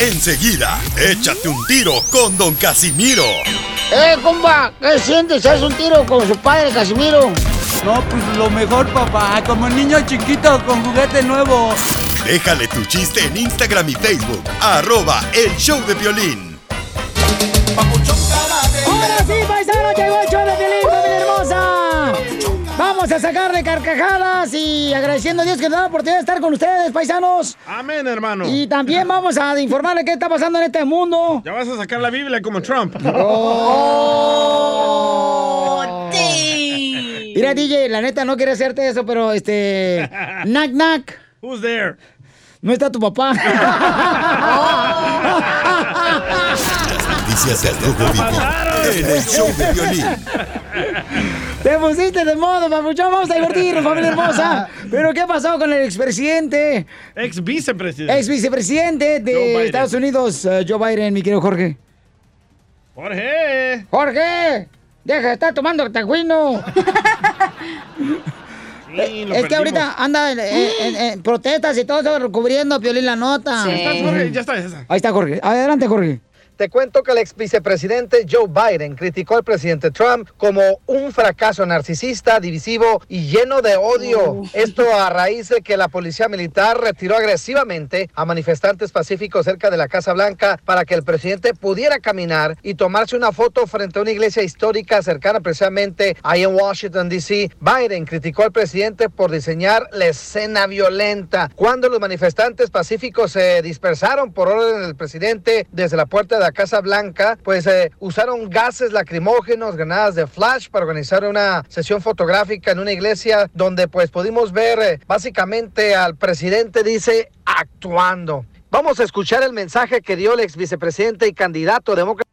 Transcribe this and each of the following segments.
Enseguida, échate un tiro con Don Casimiro. ¡Eh, compa! ¿Qué sientes? ¿Haz un tiro con su padre, Casimiro? No, pues lo mejor, papá. Como niño chiquito con juguete nuevo. Déjale tu chiste en Instagram y Facebook. Arroba El Show de Violín. ¡Ahora sí, paisano! Vamos a sacarle carcajadas y agradeciendo a Dios que nos da la oportunidad de estar con ustedes, paisanos. Amén, hermano. Y también vamos a informarle qué está pasando en este mundo. Ya vas a sacar la Biblia como Trump. Oh. Mira, DJ, la neta no quería hacerte eso, pero este. Knack, knack. Who's there? No está tu papá. Noticias del Rojo Vivo en El Show de Violín. Te pusiste de modo, papuchón. Vamos a divertirnos, familia hermosa. Pero, ¿qué pasó con el expresidente? Ex vicepresidente. Ex vicepresidente de. Estados Unidos, eh, Joe Biden, mi querido Jorge. Jorge. Jorge, deja de estar tomando tagüino. Sí, es que ahorita anda en, en- en protestas y todo cubriendo a Piolín la nota. Sí. ¿Estás, Jorge? Ya está, ya está. Ahí está Jorge. Adelante, Jorge. Te cuento que el ex vicepresidente Joe Biden criticó al presidente Trump como un fracaso narcisista, divisivo y lleno de odio. Esto a raíz de que la policía militar retiró agresivamente a manifestantes pacíficos cerca de la Casa Blanca para que el presidente pudiera caminar y tomarse una foto frente a una iglesia histórica cercana precisamente ahí en Washington, D.C. Biden criticó al presidente por diseñar la escena violenta. Cuando los manifestantes pacíficos se dispersaron por orden del presidente desde la puerta de la Casa Blanca, pues eh, usaron gases lacrimógenos, granadas de flash para organizar una sesión fotográfica en una iglesia donde pues pudimos ver eh, básicamente al presidente, dice, actuando. Vamos a escuchar el mensaje que dio el ex vicepresidente y candidato demócrata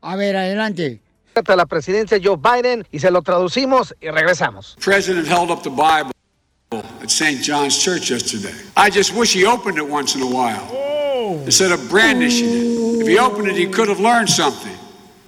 A ver, adelante. a la presidencia Joe Biden y se lo traducimos y regresamos. President held up the Bible at St. John's Church yesterday. I just wish he opened it once in a while instead of brandishing it. If he opened it, he could have learned something.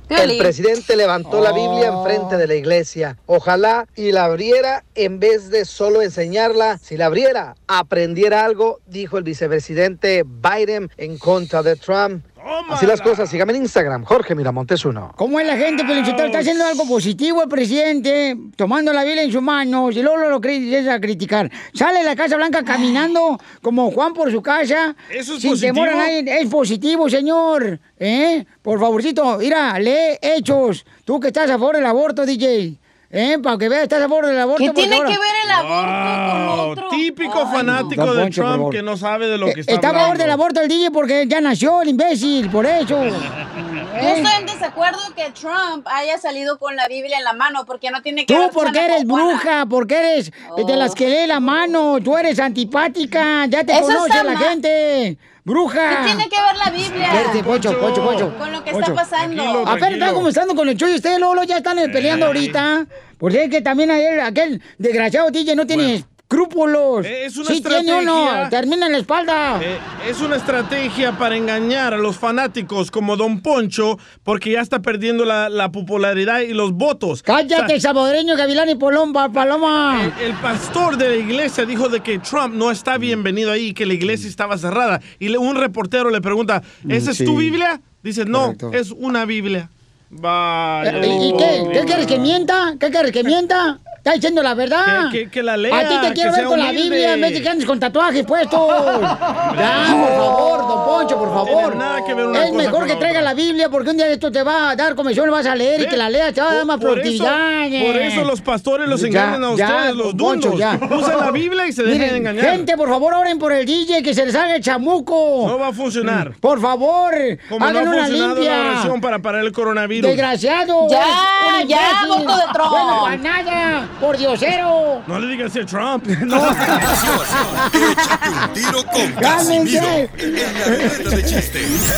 El presidente levantó la Biblia enfrente de la iglesia. Ojalá y la abriera en vez de solo enseñarla. Si la abriera, aprendiera algo, dijo el vicepresidente Biden en contra de Trump. Así las cosas, sígame en Instagram, Jorge Miramontes uno. ¿Cómo es la gente, Pelichotero? Está haciendo algo positivo el presidente, tomando la Biblia en sus manos y luego lo cri- empieza a criticar. Sale de la Casa Blanca caminando como Juan por su casa. ¿Eso es sin positivo? temor a nadie. Es positivo, señor. ¿Eh? Por favorcito, mira, lee hechos. Tú que estás a favor del aborto, DJ. ¿Eh? Para que veas, estás a favor del aborto. ¿Qué porque tiene ahora- que ver el aborto con otro? típico Ay, fanático de Poncho, Trump que no sabe de lo que está, Está a favor hablando. del aborto el DJ porque ya nació el imbécil, por eso. Yo estoy en desacuerdo que Trump haya salido con la Biblia en la mano porque no tiene que Tú ver porque Sana eres bruja, porque eres de las que lee la mano, tú eres antipática, ya te Eso conoce la mal. gente. Bruja. ¿Qué tiene que ver la Biblia? Espérate, Poncho, Poncho, Poncho. Con lo que Poncho. está pasando. Apenas están comenzando con el show y ustedes luego, luego ya están eh, peleando ahorita. Porque es que también ayer, aquel desgraciado DJ no tiene escrúpulos. Eh, es una sí tiene uno, estrategia. termina en la espalda. Eh, es una estrategia para engañar a los fanáticos como Don Poncho porque ya está perdiendo la, la popularidad y los votos. Cállate, O sea, gavilán y polomba, paloma. el, el pastor de la iglesia dijo de que Trump no está bienvenido ahí, que la iglesia estaba cerrada. Y le- un reportero le pregunta, ¿esa es tu Biblia? Dice, no, Correcto. es una Biblia. Vaya. Eh, ¿Y qué? ¿Qué quieres que mienta? ¿Qué quieres que mienta? Está diciendo la verdad. Que- que- que la lea, A ti te quiero ver con la. Biblia en vez de que andes con tatuajes puestos. ya, por favor, don Poncho, por favor. tiene nada que ver una es cosa mejor que traiga la Biblia porque un día esto te va a dar comisión, vas a leer y que la leas, te va a dar más Por- por eso- productividad. Por eso los pastores los Ya, engañan a ya, ustedes, los don Poncho, dundos. ya. Usan la Biblia y se dejan Miren, engañar. Gente, por favor, oren por el DJ que se le salga el chamuco. No va a funcionar. Por favor, Como no hagan ha una funcionado la limpia. oración para parar el coronavirus. Desgraciado. Ya, ya, voto de Trump. Bueno, para nada, por diosero. No le digas a Trump. Échate un tiro con Casimiro en la ruleta de chistes.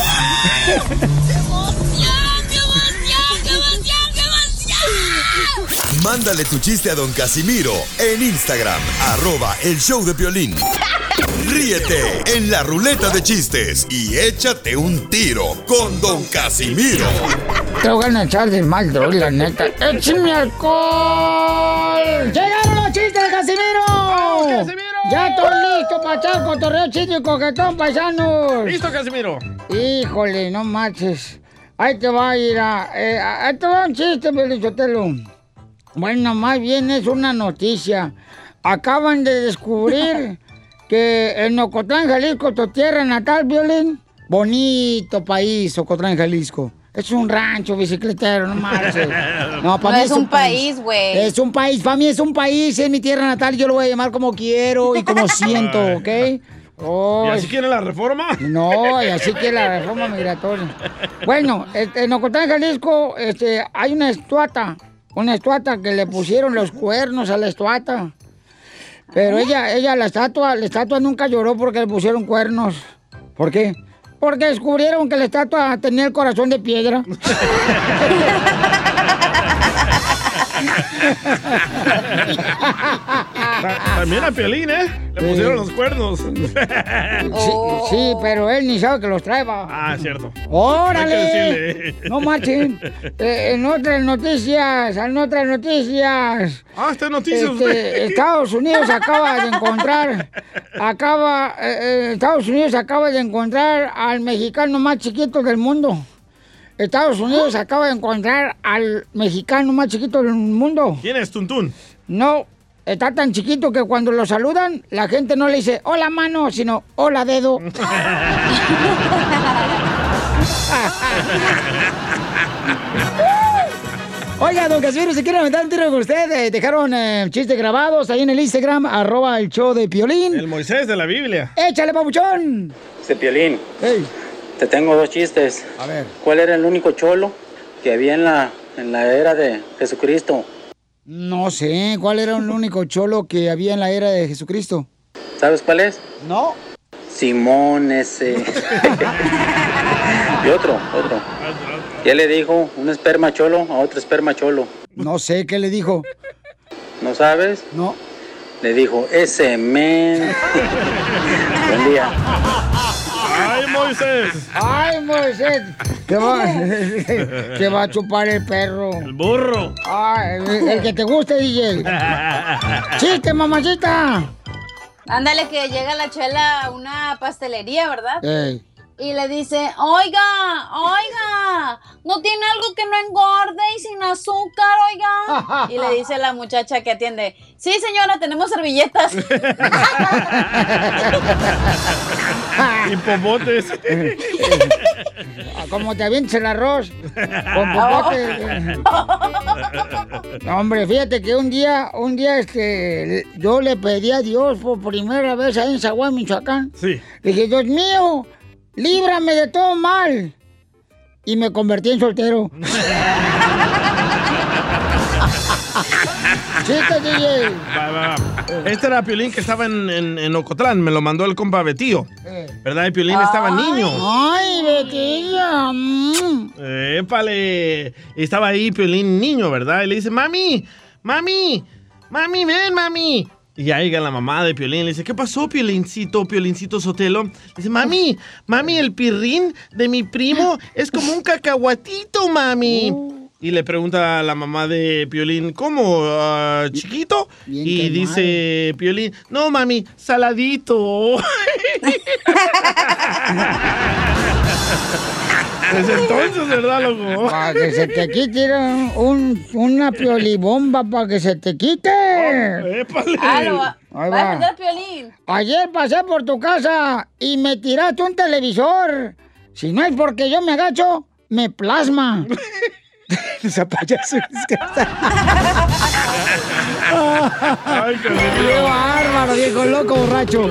Mándale tu chiste a don Casimiro en Instagram, arroba el show de violín. Ríete en la ruleta de chistes y échate un tiro con don Casimiro. Te voy a echar de mal, droga, la neta. ¡Échame alcohol! ¡Llegaron los chistes de Casimiro! Ya estoy listo para echar cotorreo chido y coquetón, paisanos. Listo, Casimiro. Híjole, no marches. Ahí te va a ir a... eh, ahí te va un chiste, Belichotelo. Bueno, más bien es una noticia. Acaban de descubrir que en Ocotlán, Jalisco, tu tierra natal, Violín, bonito país, Ocotlán, Jalisco. Es un rancho bicicletero, no marches. No, para mí es un país, güey. Es un país, para mí es un país, es mi tierra natal, yo lo voy a llamar como quiero y como siento, ¿ok? Oh, ¿Y así quiere la reforma? no, y así que la reforma migratoria. Bueno, este, en Ocotlán, Jalisco, este, hay una estuata, una estuata que le pusieron los cuernos a la estuata. Pero ella, ella, la estatua, la estatua nunca lloró porque le pusieron cuernos. ¿Por qué? Porque descubrieron que la estatua tenía el corazón de piedra. Ta- También a Piolín, ¿eh? Le pusieron los cuernos. Sí, sí, pero él ni sabe que los trae, va. Ah, cierto. ¡Órale! No marchen. Eh, en otras noticias, en otras noticias. Ah, está en noticias Este. Estados Unidos acaba de encontrar, acaba, eh, eh, Estados Unidos acaba de encontrar al mexicano más chiquito del mundo. Estados Unidos acaba de encontrar al mexicano más chiquito del mundo. ¿Quién es Tuntún? No, está tan chiquito que cuando lo saludan, la gente no le dice hola mano, sino hola dedo. Oiga, don Casimiro, si quiere aventar un tiro con usted, eh, dejaron eh, chistes grabados ahí en el Instagram, arroba el show de Piolín. El Moisés de la Biblia. ¡Échale, papuchón! Dice Piolín, Ey, te tengo dos chistes. a ver. ¿Cuál era el único cholo que había en la, en la era de Jesucristo? No sé, ¿cuál era el único cholo que había en la era de Jesucristo? ¿Sabes cuál es? No. Simón ese. y otro, otro. ¿Qué le dijo un esperma cholo a otro esperma cholo? No sé, ¿qué le dijo? ¿No sabes? No. Le dijo, ese men. Buen día. ¡Ay, Moisés! ¡Ay, Moisés! Te va, te va a chupar el perro. El burro. Ay, el, el que te guste, DJ. ¡Chiste, mamacita! Ándale, que llega la chela a una pastelería, ¿verdad? Ey. Y le dice, oiga, oiga, ¿no tiene algo que no engorde y sin azúcar, oiga? Y le dice la muchacha que atiende, sí, señora, tenemos servilletas. Y popotes. Como te avientes el arroz. Con popote. No, hombre, fíjate que un día, un día, este, yo le pedí a Dios por primera vez ahí en Zaguán, Michoacán. Sí. Le dije, Dios mío, líbrame de todo mal. Y me convertí en soltero. Chiste, DJ. Va, va, va. Este era Piolín que estaba en, en, en Ocotlán. Me lo mandó el compa Betío. ¿Verdad? Y Piolín estaba niño. Ay, Betilla. mm. Épale. Estaba ahí Piolín niño, ¿verdad? Y le dice, mami, mami, mami, ven, mami. Y ya llega la mamá de Piolín, le dice, ¿qué pasó, Piolincito, Piolincito Sotelo? Le dice, mami, mami, el pirrín de mi primo es como un cacahuatito, mami. Y le pregunta a la mamá de Piolín, ¿cómo? ah, ¿Chiquito? Bien y dice Piolín, no, mami, saladito. Desde entonces, ¿verdad, loco? Para que se te quite un, una piolibomba para que se te quite. ¡Épale! Ah, Ahí va a Piolín. Ayer pasé por tu casa y me tiraste un televisor. Si no es porque yo me agacho, me plasma. Esa payaso Ay, ¡Qué bárbaro, viejo loco borracho!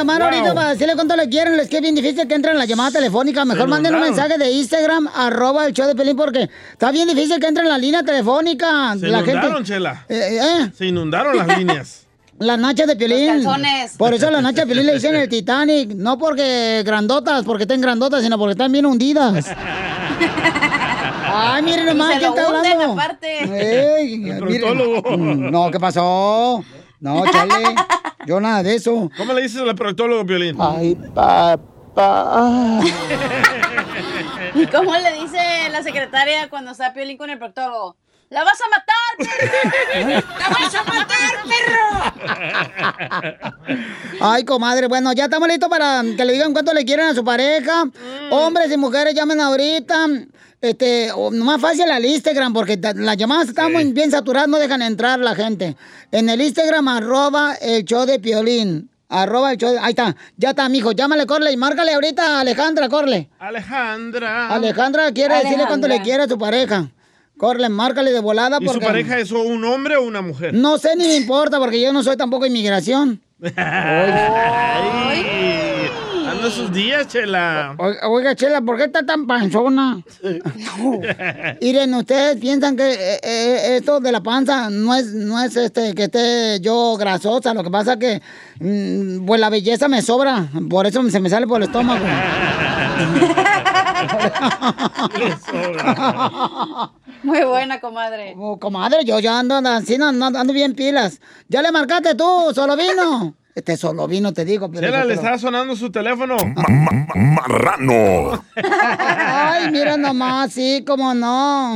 Llamar ahorita para decirle cuánto le quieren. Les que bien difícil que entren en la llamada telefónica. Mejor Se manden un mensaje de Instagram, arroba el show de Pelín, porque está bien difícil que entren en la línea telefónica. Se la inundaron, gente. Chela. Eh, eh, Se inundaron las líneas. Las nachas de Piolín. Los calzones. Por eso las nachas de Piolín le dicen el Titanic. No porque grandotas, porque estén grandotas, sino porque están bien hundidas. Ay, miren nomás, ¿quién está hablando? aparte. Ey, El miren. proctólogo. No, ¿qué pasó? No, chale. Yo nada de eso. ¿Cómo le dices al proctólogo, Piolín? Ay, papá. ¿Y cómo le dice la secretaria cuando está Piolín con el proctólogo? ¡La vas a matar, perro! ¡La vas a matar, perro! Ay, comadre, bueno, ya estamos listos para que le digan cuánto le quieren a su pareja. Hombres y mujeres llamen ahorita. Este, más fácil al Instagram, porque las llamadas están muy bien saturadas, no dejan entrar la gente. En el Instagram, arroba el show de Piolín. Arroba el show de- Ahí está, ya está, mijo. Llámale, Corle, y márcale ahorita a Alejandra, Corle. Alejandra. Alejandra quiere decirle cuánto le quiere a su pareja. Corle, márcale de volada ¿Y su pareja es un hombre o una mujer? No sé ni me importa porque yo no soy tampoco inmigración. Ay, anda sus días, Chela. Oiga, oiga, Chela, ¿por qué está tan panzona? Miren, ustedes piensan que eh, eh, esto de la panza no es, no es este que esté yo grasosa. Lo que pasa que mm, pues la belleza me sobra. Por eso se me sale por el estómago. Muy buena, comadre. Oh, comadre, yo ya ando así, no, no, ando bien pilas. Ya le marcaste tú, solo vino. Este solo vino, te digo. pero- Chela, le está sonando su teléfono. Marrano. Ay, mira nomás, sí, cómo no.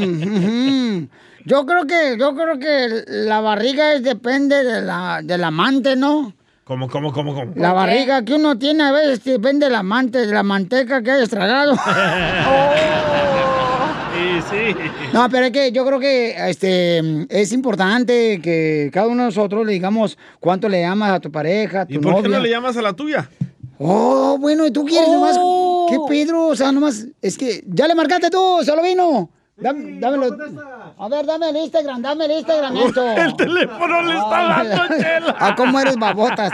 Yo creo que, yo creo que la barriga es depende de la, del amante, ¿no? ¿Cómo, cómo, cómo, cómo? La barriga que uno tiene a veces depende del amante, de la manteca que hayas tragado. Sí, sí. No, pero es que yo creo que este es importante que cada uno de nosotros le digamos cuánto le amas a tu pareja, a tu ¿Y por qué novia. no le llamas a la tuya? Oh, bueno, ¿y tú quieres nomás? Oh. ¿Qué Pedro? O sea, nomás, es que ya le marcaste tú, solo vino. Dame, dámelo. A ver, dame el Instagram, dame el Instagram, esto. El teléfono le está dando, Chela. Ah, cómo eres babotas.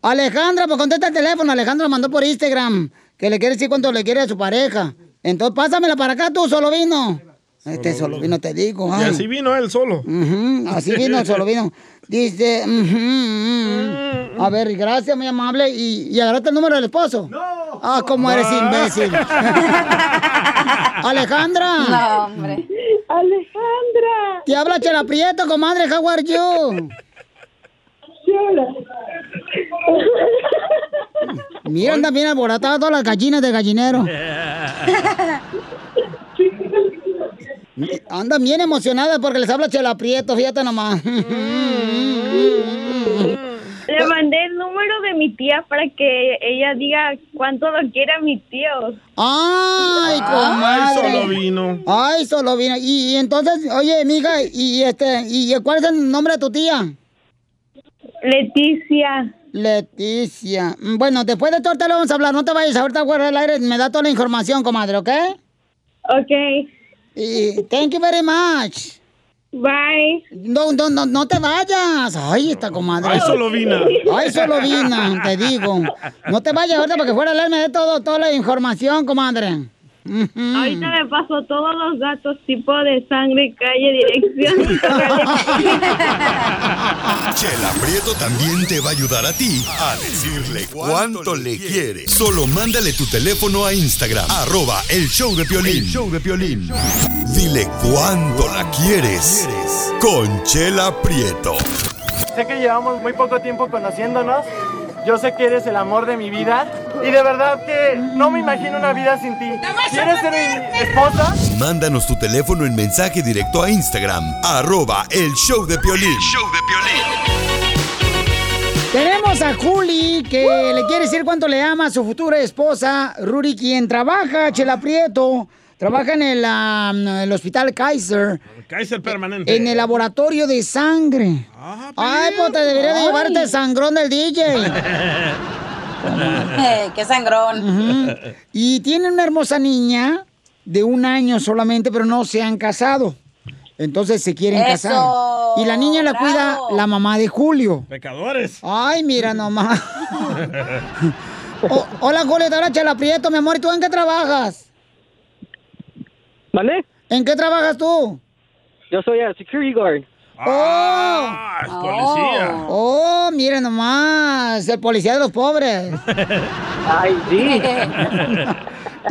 Alejandra, pues contesta el teléfono. Alejandra mandó por Instagram que le quiere decir cuánto le quiere a su pareja. Entonces, pásamela para acá tú, solo vino. Este solo vino, te digo. Y así vino él solo. Ujú, así vino, solo vino. Dice, ujú, ujú. a ver, gracias, muy amable. ¿Y, y agarraste el número del esposo? No. Ah, cómo eres imbécil. Alejandra. No, hombre. Alejandra. Te habla Chela Prieto, comadre, how are you? Mira, andan bien alboratadas todas las gallinas de gallinero. Andan bien emocionadas porque les habla Chela Prieto, fíjate nomás. Le mandé el número de mi tía para que ella diga cuánto lo quiere a mi tío. Ay, Ay, comadre. solo vino. Ay, solo vino. Y, y entonces, oye, mija, y este, y cuál es el nombre de tu tía? Leticia. Leticia. Mm, Bueno, después de todo te lo vamos a hablar. No te vayas ahorita fuera del aire. Me da toda la información, comadre, ¿ok? Ok. Y thank you very much. Bye. No, no, no, no te vayas. Ay, esta comadre. Ay, solo vina. Ay, solo vina, te digo. No te vayas ahorita porque fuera del aire me dé todo, toda la información, comadre. Ahorita me paso todos los datos, tipo de sangre, calle, dirección. Chela Prieto también te va a ayudar a ti a decirle cuánto le quiere. Solo mándale tu teléfono a Instagram, arroba el show de Piolín. El show de Piolín. Dile cuánto la quieres. Conchela Prieto. Sé que llevamos muy poco tiempo conociéndonos. Yo sé que eres el amor de mi vida. Y de verdad que no me imagino una vida sin ti. ¿Quieres ser mi esposa? Mándanos tu teléfono en mensaje directo a Instagram, arroba el show de Piolín. show de Tenemos a Juli que le quiere decir cuánto le ama a su futura esposa, Ruri, quien trabaja, Chela Prieto. Trabaja en el, ah, el hospital Kaiser, Kaiser permanente. en el laboratorio de sangre. Ay, pues te debería de llevarte el sangrón del DJ. Eh, qué sangrón. Y tienen una hermosa niña de un año solamente, pero no se han casado. Entonces se quieren Eso, casar. Y la niña la bravo. cuida la mamá de Julio. Pecadores. Ay, mira nomás. O- hola, Julio, te habla Chela Prieto, mi amor. ¿Y tú en qué trabajas? ¿Vale? ¿En qué trabajas tú? Yo soy el security guard. ¡Oh! es policía. ¡Oh, mira nomás! El policía de los pobres. Ay, sí.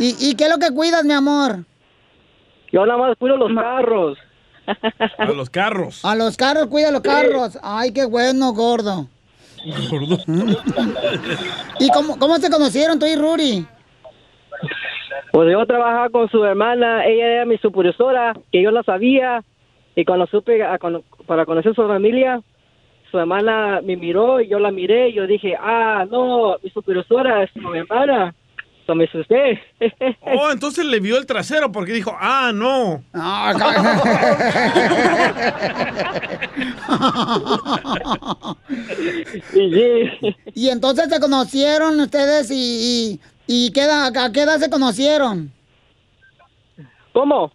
¿Y, ¿Y qué es lo que cuidas, mi amor? Yo nada más cuido los carros. A los carros. A los carros, cuida los carros. Ay, qué bueno, gordo. Gordo. ¿Y cómo, cómo se conocieron tú y Ruri? Pues yo trabajaba con su hermana, ella era mi supervisora, que yo la sabía, y cuando supe a para conocer su familia, su hermana me miró y yo la miré y yo dije, ah, no, mi supervisora es mi hermana. So me asusté. Oh, entonces le vio el trasero porque dijo, ah, no. Y entonces se conocieron ustedes y, y, y ¿qué edad- ¿a qué edad se conocieron? Eh, ¿Cómo?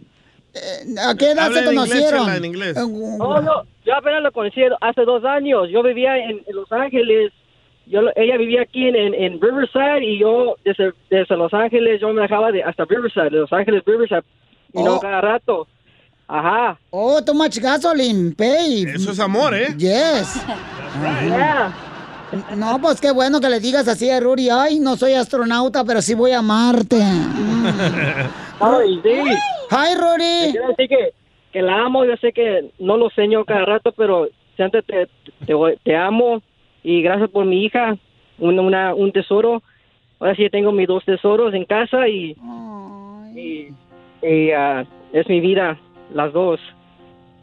¿A qué edad Habla se en inglés, conocieron? Chela, en inglés. Eh, Oh, no, yo apenas lo conocí hace dos años. Yo vivía en, en Los Ángeles. Yo, ella vivía aquí en, en, en Riverside y yo desde, desde Los Ángeles yo me dejaba de hasta Riverside, de Los Ángeles Riverside, y no Oh. cada rato. Ajá. Oh, too much gasoline, pay. Eso es amor, ¿eh? Yes. Yeah. No, pues qué bueno que le digas así a Ruri. Ay, no soy astronauta, pero sí voy a Marte. Ay, sí. Hi. Quiero decir que, que la amo, yo sé que no lo enseño cada rato, pero siempre te, te, te amo y gracias por mi hija, una, una- un tesoro. Ahora sí tengo mis dos tesoros en casa y, y, y, ah, es mi vida, las dos.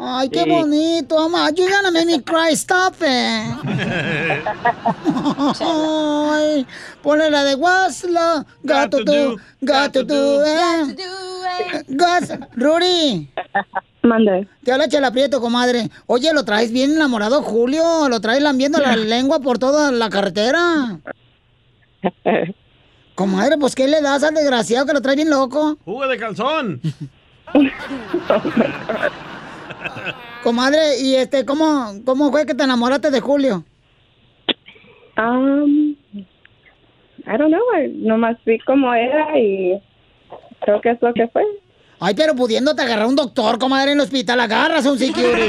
Ay, qué Sí. bonito, mamá. You're gonna make me cry. Stop it. Ay, ponle la de Wasla. Got to do, got to do, eh. Gas, Ruri. Mande. Te habla Chela Prieto, comadre. Oye, ¿lo traes bien enamorado, Julio? ¿Lo traes lambiendo la lengua por toda la carretera? Comadre, pues ¿qué le das al desgraciado que lo trae bien loco? Jugo de calzón. Comadre, ¿y este cómo, cómo fue que te enamoraste de Julio? Um, I don't know, nomás vi cómo era y creo que es lo que fue. Ay, pero pudiéndote agarrar un doctor, comadre, en el hospital, agarras a un security.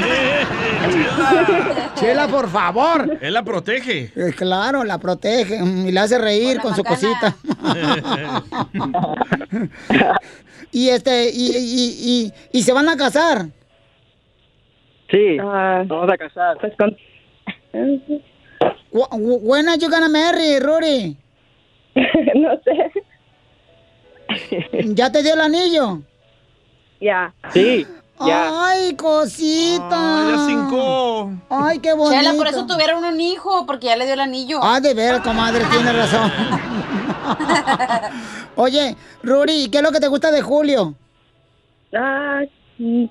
Chela, por favor. Él la protege. Eh, claro, la protege mm, y la hace reír con su cosita. y este, y, y, y, y se van a casar. Sí, vamos a casar. Pues con... Wh- wh- When are you gonna marry, Rory? no sé. ¿Ya te dio el anillo? Ya. Sí, ya. Ay, cosita. ya cincó. Ay, qué bonito. Chela, por eso tuvieron un hijo, porque ya le dio el anillo. Ah, de veras, comadre, tiene razón. Oye, Ruri, ¿qué es lo que te gusta de Julio? Ah,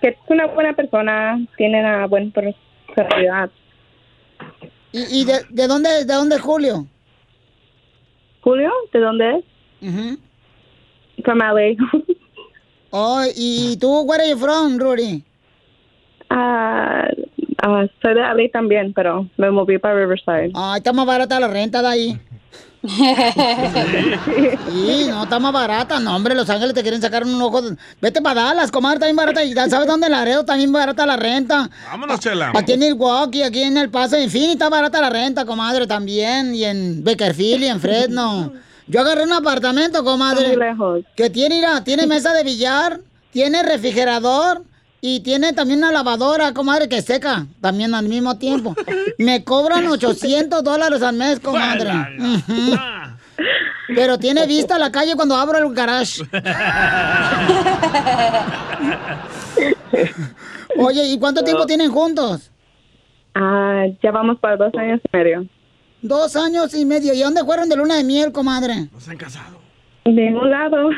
que es una buena persona, tiene una buena personalidad. ¿Y, y de, de dónde de dónde es Julio? Julio, ¿de dónde es? From LA. Oh, ¿y tú, where are you from, Ruri? Ah, ah, soy de LA también, pero me moví para Riverside. Ay, está más barata la renta de ahí. Sí, no, está más barata. No, hombre, Los Ángeles te quieren sacar un ojo. Vete para Dallas, comadre, está bien barata. ¿Y ¿Sabes dónde en Laredo está bien barata la renta? Vámonos, Chela. Aquí en Milwaukee, aquí en El Paso, en fin, está barata la renta, comadre, también. Y en Bakerfield y en Fresno. Yo agarré un apartamento, comadre. Muy lejos. Que tiene, mira, tiene mesa de billar, tiene refrigerador y tiene también una lavadora, comadre, que seca también al mismo tiempo. Me cobran 800 dólares al mes, comadre. Pero tiene vista a la calle cuando abro el garage. Oye, ¿y cuánto tiempo tienen juntos? Ah, ya vamos para dos años y medio. Dos años y medio. ¿Y dónde fueron de luna de miel, comadre? No se han casado. De un lado.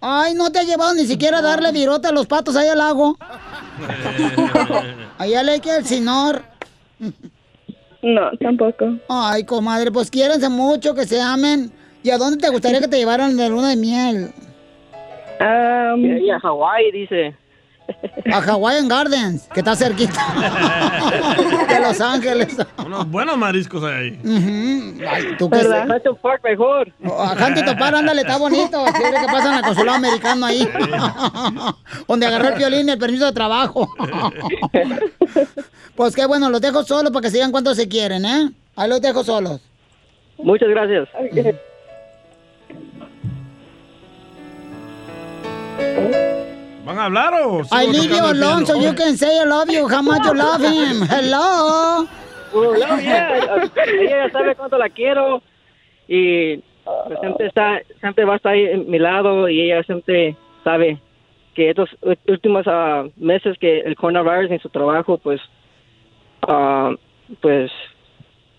Ay, no te ha llevado ni siquiera a darle virote a los patos ahí al lago. Allá le queda el señor. No, tampoco. Ay, comadre, pues quiérense mucho, que se amen. ¿Y a dónde te gustaría que te llevaran de luna de miel? Um, Y a Hawái, dice. A Hawaiian Gardens, que está cerquita. de Los Ángeles. Unos buenos mariscos hay ahí. Ay, ¿tú qué ¿Verdad? sé? Huntington Park mejor. A Huntington Park, ándale, está bonito. Siempre que pasan al consulado americano ahí. Donde agarró el violín y el permiso de trabajo. pues qué bueno, los dejo solos para que se digan cuánto se quieren, ¿eh? Ahí los dejo solos. Muchas gracias. ¿Van a hablar o...? I leave you tocando el alone so piano? you can say I love you. How much you love him? Hello. Well, no, yeah. Ella ya sabe cuánto la quiero y pues, siempre está, siempre va a estar ahí en mi lado y ella siempre sabe que estos últimos ah, meses que el coronavirus en su trabajo, pues, ah, pues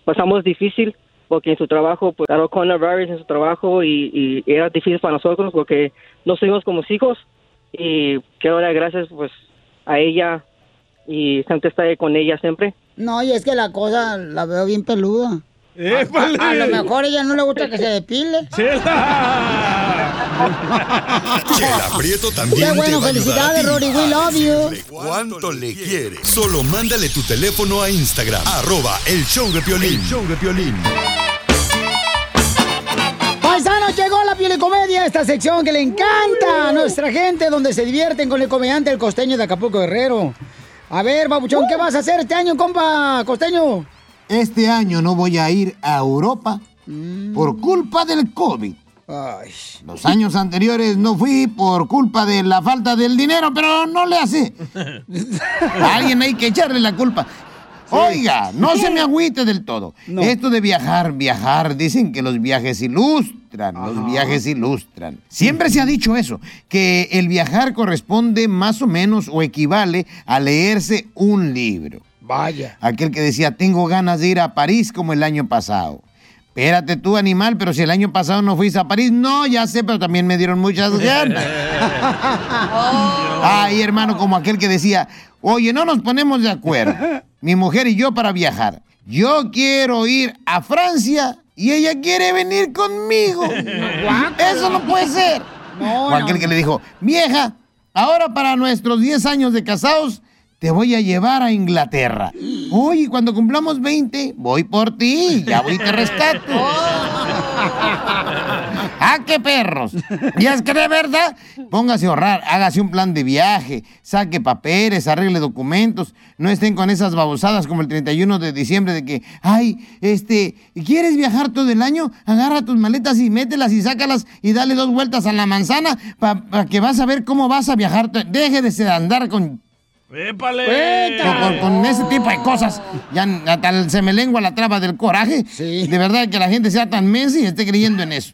pasamos difícil porque en su trabajo, pues, claro, coronavirus en su trabajo y, y era difícil para nosotros porque no seguimos como hijos y quiero dar gracias, pues, a ella y siempre está con ella siempre. No, y es que la cosa la veo bien peluda. ¡Épale! A, a lo mejor a ella no le gusta que se depile. Chela Prieto también Qué bueno, te va a a felicidades, Rory, we a love you. ¿Cuánto le quieres? Solo mándale tu teléfono a Instagram, arroba el show de Piolín. El show de Piolín. Paisanos, llegó la piolicomedia, esta sección que le encanta a nuestra gente, donde se divierten con el comediante el costeño de Acapulco Guerrero. A ver, babuchón, ¿qué vas a hacer este año, compa costeño? Este año no voy a ir a Europa Mm. por culpa del COVID. Ay. Los años anteriores no fui por culpa de la falta del dinero, pero no le hace. A alguien hay que echarle la culpa. Oiga, no se me agüite del todo. Esto de viajar, viajar, dicen que los viajes ilustran, los viajes ilustran. Siempre se ha dicho eso, que el viajar corresponde más o menos o equivale a leerse un libro. Vaya. Aquel que decía, tengo ganas de ir a París como el año pasado. Espérate tú, animal, pero si el año pasado no fuiste a París, no, ya sé, pero también me dieron muchas ganas. Ay, hermano, como aquel que decía, oye, no nos ponemos de acuerdo, mi mujer y yo para viajar. Yo quiero ir a Francia y ella quiere venir conmigo. Eso no puede ser. o aquel que le dijo, vieja, ahora para nuestros 10 años de casados, te voy a llevar a Inglaterra. Oye, cuando cumplamos 20, voy por ti, ya voy y te rescato. ¡Ah, qué perros! Y es que de verdad, póngase a ahorrar, hágase un plan de viaje, saque papeles, arregle documentos, no estén con esas babosadas como el 31 de diciembre de que, ay, este, ¿quieres viajar todo el año? Agarra tus maletas y mételas y sácalas y dale dos vueltas a la manzana para que vas a ver cómo vas a viajar. Deje de andar con ¡Épale! con, con- con ese tipo de cosas. Ya hasta se me lengua la traba del coraje. De verdad que la gente sea tan mensa y esté creyendo en eso.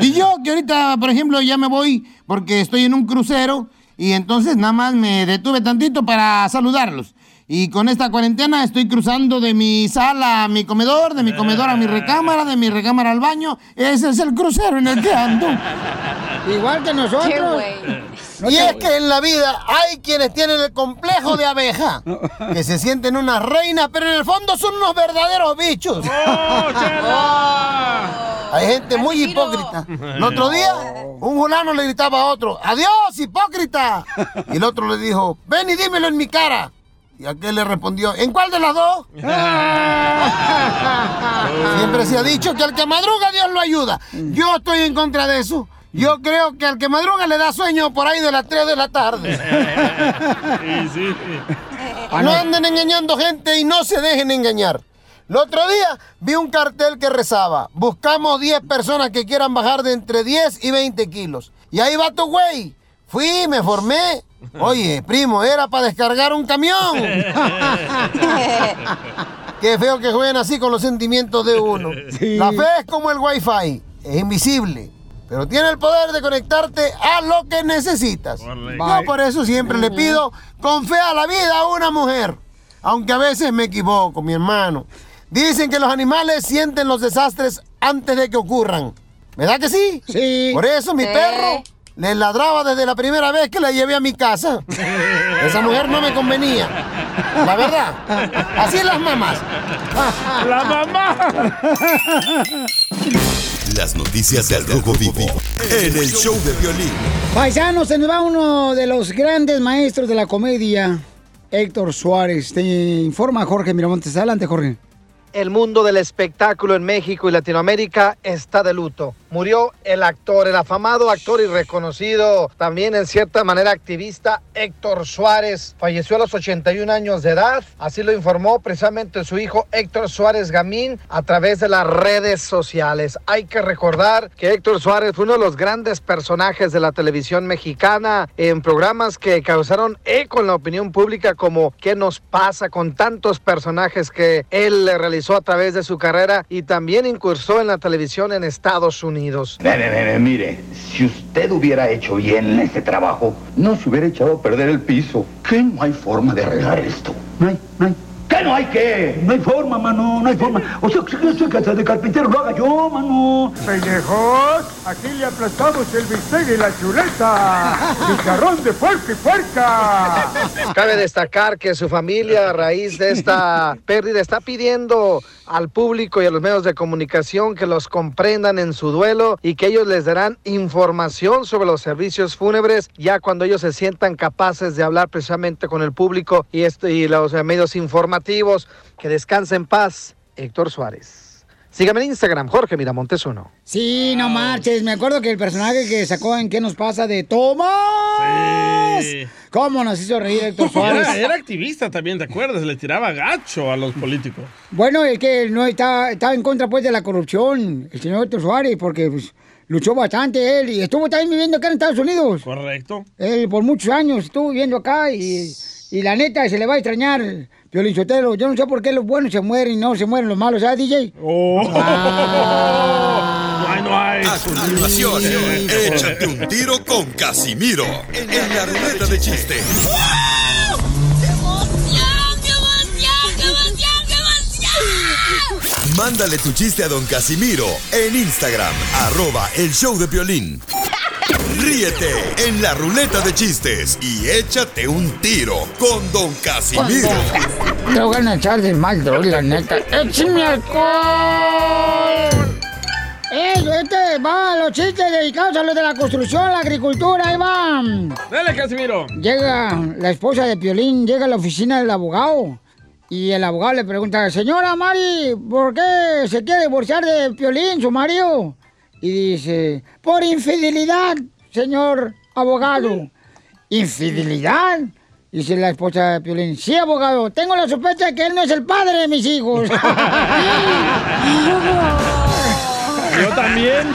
Y yo que ahorita, por ejemplo, ya me voy porque estoy en un crucero y entonces nada más me detuve tantito para saludarlos. Y con esta cuarentena estoy cruzando de mi sala a mi comedor, de mi comedor a mi recámara, de mi recámara al baño. Ese es el crucero en el que ando. Igual que nosotros. Qué güey. y es que en la vida hay quienes tienen el complejo de abeja, que se sienten una reina, pero en el fondo son unos verdaderos bichos. Hay gente muy hipócrita. El otro día, un fulano le gritaba a otro, ¡Adiós, hipócrita! Y el otro le dijo, ven y dímelo en mi cara. Y aquel le respondió, ¿en cuál de las dos? Siempre se ha dicho que al que madruga Dios lo ayuda. Yo estoy en contra de eso. Yo creo que al que madruga le da sueño por ahí de las 3 de la tarde. Sí, sí. No anden engañando gente y no se dejen engañar. El otro día vi un cartel que rezaba, buscamos 10 personas que quieran bajar de entre 10 y 20 kilos. Y ahí va tu güey. Fui, me formé. Oye, primo, era para descargar un camión. Qué feo que jueguen así con los sentimientos de uno. La fe es como el wifi, es invisible, pero tiene el poder de conectarte a lo que necesitas. Yo por eso siempre le pido con fe a la vida a una mujer, aunque a veces me equivoco, mi hermano. Dicen que los animales sienten los desastres antes de que ocurran. ¿Verdad que sí? Sí. Por eso mi Sí. perro le ladraba desde la primera vez que la llevé a mi casa. Esa mujer no me convenía. La verdad. Así las mamás. ¡La mamá! Las noticias del Rojo Vivo en el show de violín. Paisanos, se nos va uno de los grandes maestros de la comedia, Héctor Suárez. Te informa Jorge Miramontes. Adelante, Jorge. El mundo del espectáculo en México y Latinoamérica está de luto. Murió el actor, el afamado actor y reconocido, también en cierta manera activista, Héctor Suárez. Falleció a los 81 años de edad. Así lo informó precisamente su hijo Héctor Suárez Gamín a través de las redes sociales. Hay que recordar que Héctor Suárez fue uno de los grandes personajes de la televisión mexicana en programas que causaron eco en la opinión pública como ¿Qué nos pasa con tantos personajes que él realizó a través de su carrera y también incursó en la televisión en Estados Unidos. Ve, ve, ve, mire, si usted hubiera hecho bien este trabajo, no se hubiera echado a perder el piso. ¿Qué no hay forma de arreglar esto? No hay, no hay. ¿Qué no hay qué? No hay forma, mano, no hay forma. O sea, que soy casa de carpintero, lo haga yo, mano. Pendejos, aquí le aplastamos el bistec y la chuleta. Chicharrón de puerco y puerca. Cabe destacar que su familia, a raíz de esta pérdida, está pidiendo al público y a los medios de comunicación que los comprendan en su duelo y que ellos les darán información sobre los servicios fúnebres ya cuando ellos se sientan capaces de hablar precisamente con el público y, esto, y los medios informativos. Que descanse en paz, Héctor Suárez. Sígame en Instagram, Jorge Miramontes uno. Sí, no marches. Me acuerdo que el personaje que sacó en ¿Qué nos pasa? de Tomás. ¿Cómo nos hizo reír Héctor Suárez? Era, era activista también, ¿te acuerdas? Le tiraba gacho a los políticos. Bueno, es que no estaba, estaba en contra pues de la corrupción, el señor Héctor Suárez, porque pues, luchó bastante él y estuvo también viviendo acá en Estados Unidos. Correcto. Él por muchos años estuvo viviendo acá y, y la neta se le va a extrañar. Piolín Sotelo, yo no sé por qué los buenos se mueren y no se mueren los malos, ¿sabes, DJ? Oh. Ah. No hay, no hay. A continuación, échate un tiro con Casimiro en la ruleta de chiste. Mándale tu chiste a don Casimiro en Instagram, arroba el show de violín. Ríete en la ruleta de chistes y échate un tiro con don Casimiro. Te voy a echar de mal, la neta. ¡Échame alcohol! ¡Eh, este va! Los chistes dedicados a los de la construcción, la agricultura, ahí van. Dale, Casimiro. Llega la esposa de Piolín, llega a la oficina del abogado. Y el abogado le pregunta, señora Mari, ¿por qué se quiere divorciar de Piolín, su marido? Y dice, por infidelidad, señor abogado. ¿Infidelidad? Dice la esposa de Piolín, sí, abogado, tengo la sospecha de que él no es el padre de mis hijos. Yo también.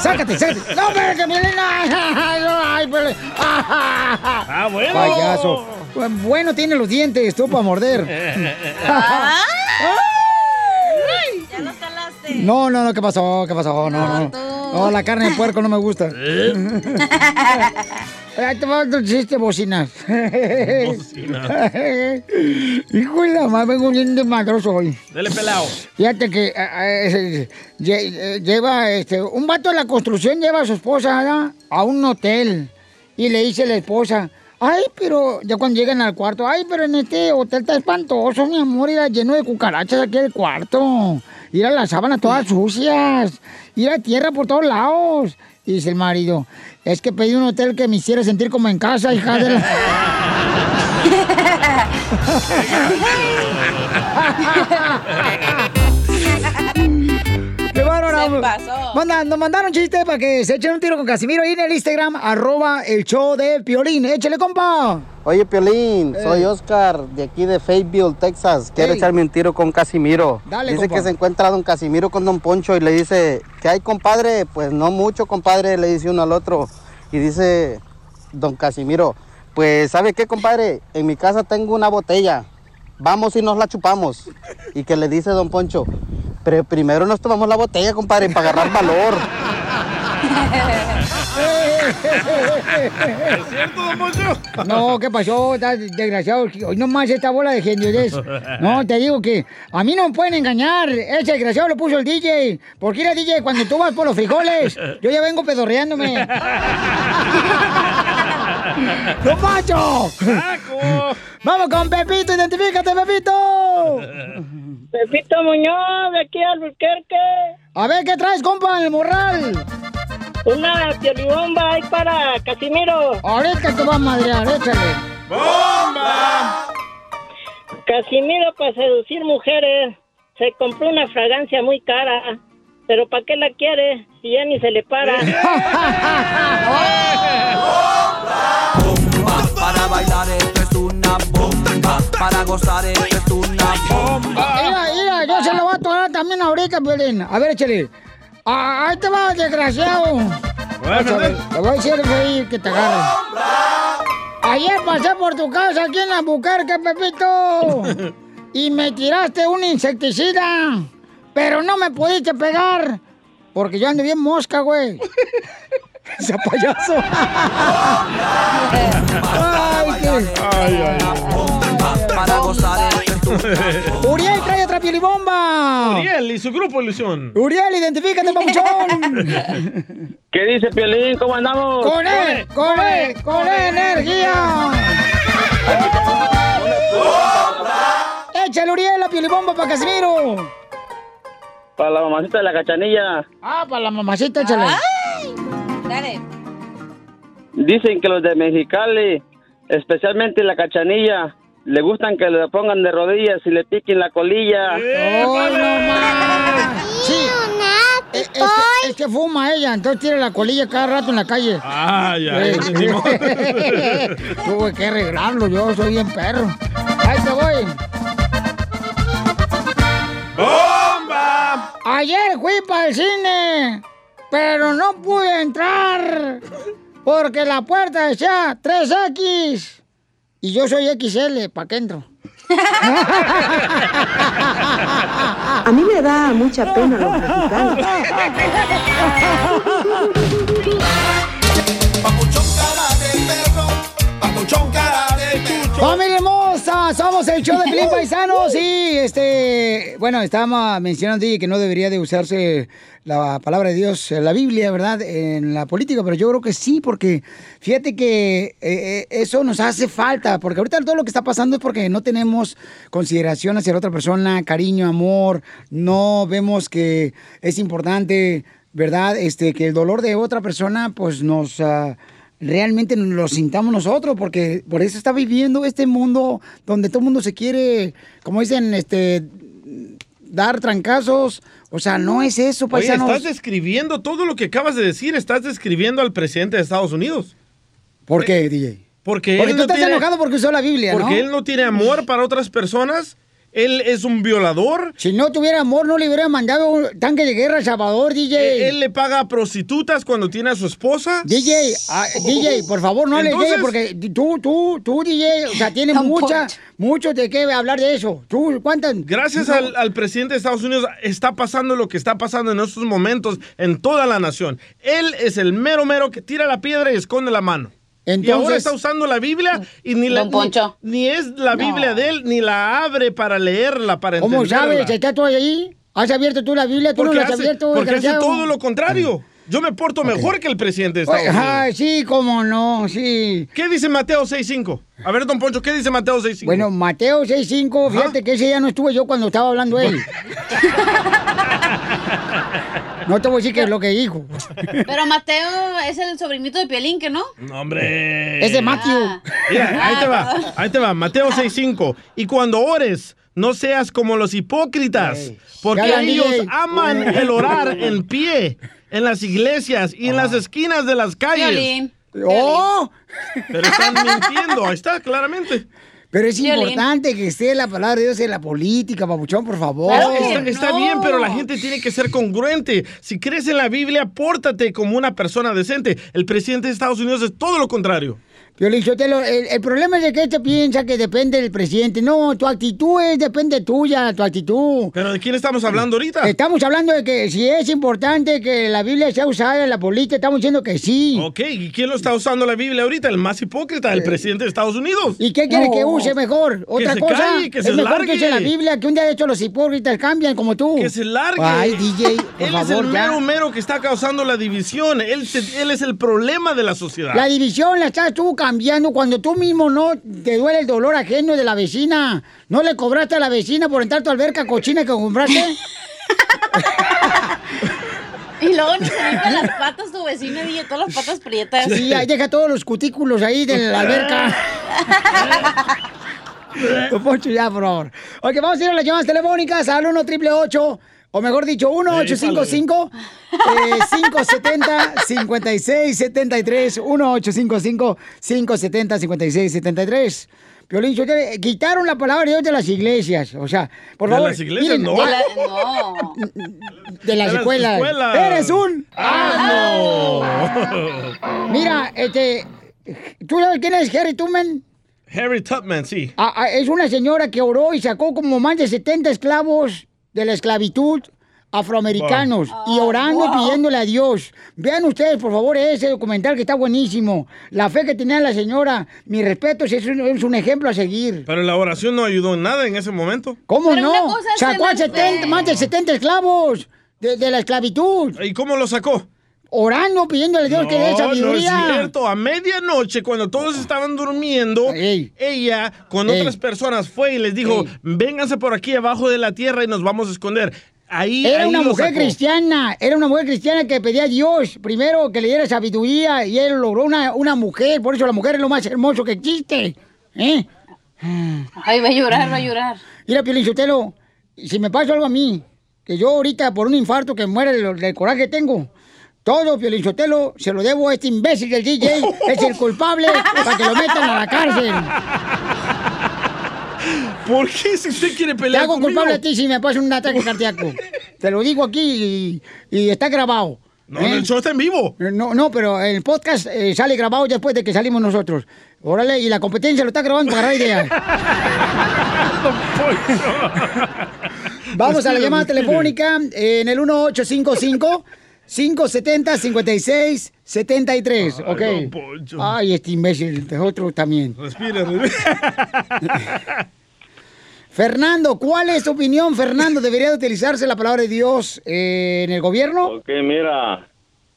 ¡Sácate, sácate! ¡No, pero que Piolín! Ah, bueno. Payaso. Bueno, tiene los dientes, tú para morder. Ya los No, no, no, ¿qué pasó? ¿Qué pasó? No, no. No, la carne de puerco no me gusta. Ahí te va otro chiste, bocinas. Hijo de la madre, vengo bien desmadroso hoy. Dale pelado. Fíjate que eh, eh, lle- eh, lleva, este, un vato de la construcción lleva a su esposa ¿verdad? a un hotel y le dice la esposa, ay, pero ya cuando llegan al cuarto, ay, pero en este hotel está espantoso, mi amor, era lleno de cucarachas aquí el cuarto, y era las sábanas todas sucias, y era tierra por todos lados. Y dice el marido, es que pedí un hotel que me hiciera sentir como en casa, hija de la... Nos mandaron chiste para que se echen un tiro con Casimiro ahí en el Instagram, arroba el show de Piolín. Échale, compa. Oye, Piolín, Eh. soy Oscar de aquí de Fayetteville, Texas. Quiero Ey. echarme un tiro con Casimiro. Dale, dice compa. que se encuentra don Casimiro con don Poncho y le dice, ¿qué hay, compadre? Pues no mucho, compadre, le dice uno al otro. Y dice don Casimiro, pues ¿sabe qué, compadre? En mi casa tengo una botella. Vamos y nos la chupamos. Y que le dice don Poncho, pero primero nos tomamos la botella, compadre, para agarrar valor. ¿Es cierto, don Poncho? No, ¿qué pasó? Estás desgraciado. Hoy nomás esta bola de geniodez. No, te digo que a mí no me pueden engañar. Ese desgraciado lo puso el DJ. Porque era DJ cuando tú vas por los frijoles. Yo ya vengo pedorreándome. ¡Lo macho! ¡Vamos con Pepito! ¡Identifícate, Pepito! Pepito Muñoz, de aquí al Albuquerque. A ver, ¿qué traes, compa, en el morral? Una piolibomba ahí para Casimiro. Ahorita te va a madrear, échale. ¡Bomba! Casimiro, para seducir mujeres, se compró una fragancia muy cara. Pero ¿para qué la quiere si ya ni se le para? Para bailar esto es una bomba. Para gozar esto es una bomba. Mira, mira, yo se lo voy a tomar también ahorita, Violín. A ver, échale. Ah, ahí te va, desgraciado. Vas a ver, Te voy a decir reír que te agarre. Ayer pasé por tu casa aquí en la Bucarque, Pepito. Y me tiraste un insecticida. Pero no me pudiste pegar. Porque yo ando bien mosca, güey. Ese payaso. Ay, qué... Para gozar esto es una Uriel trae otra pielibomba. Uriel y su grupo Ilusión. Uriel, identifícate, papuchón. ¿Qué dice Piolín? ¿Cómo andamos? Con él, con él, con energía. Échale, Uriel, la pielibomba para Casimiro. Para la mamacita de la cachanilla. Ah, para la mamacita, échale. Dale. Dicen que los de Mexicali, especialmente la cachanilla, le gustan que le pongan de rodillas y le piquen la colilla. ¡Ay, no más! Sí. Es, es que, es que fuma ella, entonces tira la colilla cada rato en la calle. Sí. ni modo. Tuve que arreglarlo, yo soy bien perro. Ahí te voy. ¡Bomba! Ayer fui para el cine, pero no pude entrar porque la puerta decía 3X y yo soy XL, ¿para qué entro? A mí me da mucha pena los mexicanos. ¡Familia Somos el show de Pelín Paisanos y este... Bueno, estábamos mencionando que no debería de usarse la palabra de Dios, la Biblia, ¿verdad? En la política, pero yo creo que sí, porque fíjate que eh, eh, eso nos hace falta, porque ahorita todo lo que está pasando es porque no tenemos consideración hacia la otra persona, cariño, amor, no vemos que es importante, ¿verdad? Este, que el dolor de otra persona, pues nos... ah, realmente lo sintamos nosotros, porque por eso está viviendo este mundo donde todo el mundo se quiere, como dicen, este dar trancazos. O sea, no es eso, Oye, paisanos. estás describiendo todo lo que acabas de decir, estás describiendo al presidente de Estados Unidos. ¿Por qué, DJ? Porque, Porque él tú no estás tiene- enojado porque usó la Biblia, ¿no? Porque él no tiene amor para otras personas. Él es un violador. Si no tuviera amor, no le hubiera mandado un tanque de guerra a Salvador, DJ. Eh, Él le paga a prostitutas cuando tiene a su esposa. DJ, ah, DJ, por favor, no le llegue porque tú, tú, tú, DJ, o sea, tienes mucha, mucho de qué hablar de eso. Tú, ¿cuántas? Gracias No. al, al presidente de Estados Unidos está pasando lo que está pasando en estos momentos en toda la nación. Él es el mero mero que tira la piedra y esconde la mano. Y ahora Entonces- está usando la Biblia y ni, la, Don Poncho. ni, ni es la Biblia de él, ni la abre para leerla, para ¿Cómo entenderla. sabes? ¿Está tú ahí? ¿Has abierto tú la Biblia? ¿Tú Porque no la has hace, abierto, porque hace todo lo contrario. Yo me porto mejor que el presidente de Estados Unidos. Ay, sí, cómo no, sí. ¿Qué dice Mateo 6.5? A ver, don Poncho, ¿qué dice Mateo 6.5? Bueno, Mateo 6.5, fíjate que ese ya no estuve yo cuando estaba hablando él. no te voy a decir qué es lo que dijo. Pero Mateo es el sobrinito de Piolín, ¿que no? No, hombre. Es de Matthew. Mira, ahí te va, ahí te va, Mateo 6.5. Y cuando ores, no seas como los hipócritas, porque Ya ellos DJ. aman el orar en pie, en las iglesias y en las esquinas de las calles. Piolín. ¡Oh! Pero están mintiendo, ahí está, claramente. Pero es Violín. importante que esté la palabra de Dios en la política, papuchón, por favor. está está bien, pero la gente tiene que ser congruente. Si crees en la Biblia, pórtate como una persona decente. El presidente de Estados Unidos es todo lo contrario. Piolín Sotelo, el, el problema es de que este piensa que depende del presidente. No, tu actitud es, depende tuya, tu actitud. ¿Pero de quién estamos hablando ahorita? Estamos hablando de que si es importante que la Biblia sea usada en la política, estamos diciendo que sí. Ok, ¿y quién lo está usando la Biblia ahorita? El más hipócrita, el presidente de Estados Unidos. ¿Y qué quiere que use mejor? Otra se cosa. calle, que es se mejor largue. que use la Biblia, que un día de hecho los hipócritas cambian como tú. Que se largue. Ay, DJ, por Él es el ya. mero mero que está causando la división. Él es el problema de la sociedad. La división la estás tú cambiando cuando tú mismo no te duele el dolor ajeno de la vecina? ¿No le cobraste a la vecina por entrar a tu alberca cochina que compraste? Y luego ni se limpia las patas tu vecino y todas las patas prietas. Sí, ahí deja todos los cutículos ahí de la alberca. Poncho, ya, por favor. Ok, vamos a ir a las llamadas telefónicas al 1 triple o mejor dicho, 1 855 570 5673 1 855 570 5673 Piolín, quitaron la palabra de Dios de las iglesias. O sea, por ¿De favor. las iglesias? No. de la- No. de las De las escuelas. escuelas. Eres un ¡Ah, Mira, este. ¿Tú sabes quién es Harry Tubman? Harry Tubman, sí. Ah, ah, es una señora que oró y sacó como más de 70 esclavos de la esclavitud afroamericanos y orando y pidiéndole a Dios. Vean ustedes, por favor, ese documental que está buenísimo. La fe que tenía la señora, mi respeto, es un, es un ejemplo a seguir. Pero la oración no ayudó en nada en ese momento. ¿Cómo Pero no? Sacó a tener 70, fe. más de 70 esclavos de, de la esclavitud. ¿Y cómo lo sacó? Orando, pidiéndole a Dios que dé No, no es sabiduría. cierto. A medianoche, cuando todos estaban durmiendo, ella con Ey. otras personas fue y les dijo, vénganse por aquí abajo de la tierra y nos vamos a esconder. Ahí, Era ahí una mujer sacó. cristiana, era una mujer cristiana que pedía a Dios primero que le diera sabiduría y él logró una, una mujer, por eso la mujer es lo más hermoso que existe. ¿eh? Ay, va a llorar, va a llorar. Mira, Piolichotelo, si me pasa algo a mí, que yo ahorita por un infarto que muere del, del coraje que tengo, todo, Piolichotelo, se lo debo a este imbécil del DJ, es el culpable para que lo metan a la cárcel. ¿Por qué si usted quiere Te pelear hago conmigo? culpable a ti si me pasa un ataque cardíaco. Te lo digo aquí y, y está grabado. No, el show está en vivo. No, no, pero el podcast eh, sale grabado después de que salimos nosotros. Órale, y la competencia lo está grabando para agarrar ideas. Vamos a la Respire, llamada telefónica eh, en el 1855 570 56 73, Ay, ok. don Poncho. Ay, este imbécil, de otro también. Respire. Fernando, ¿cuál es tu opinión, Fernando? ¿Debería de utilizarse la palabra de Dios eh, en el gobierno? Ok, mira,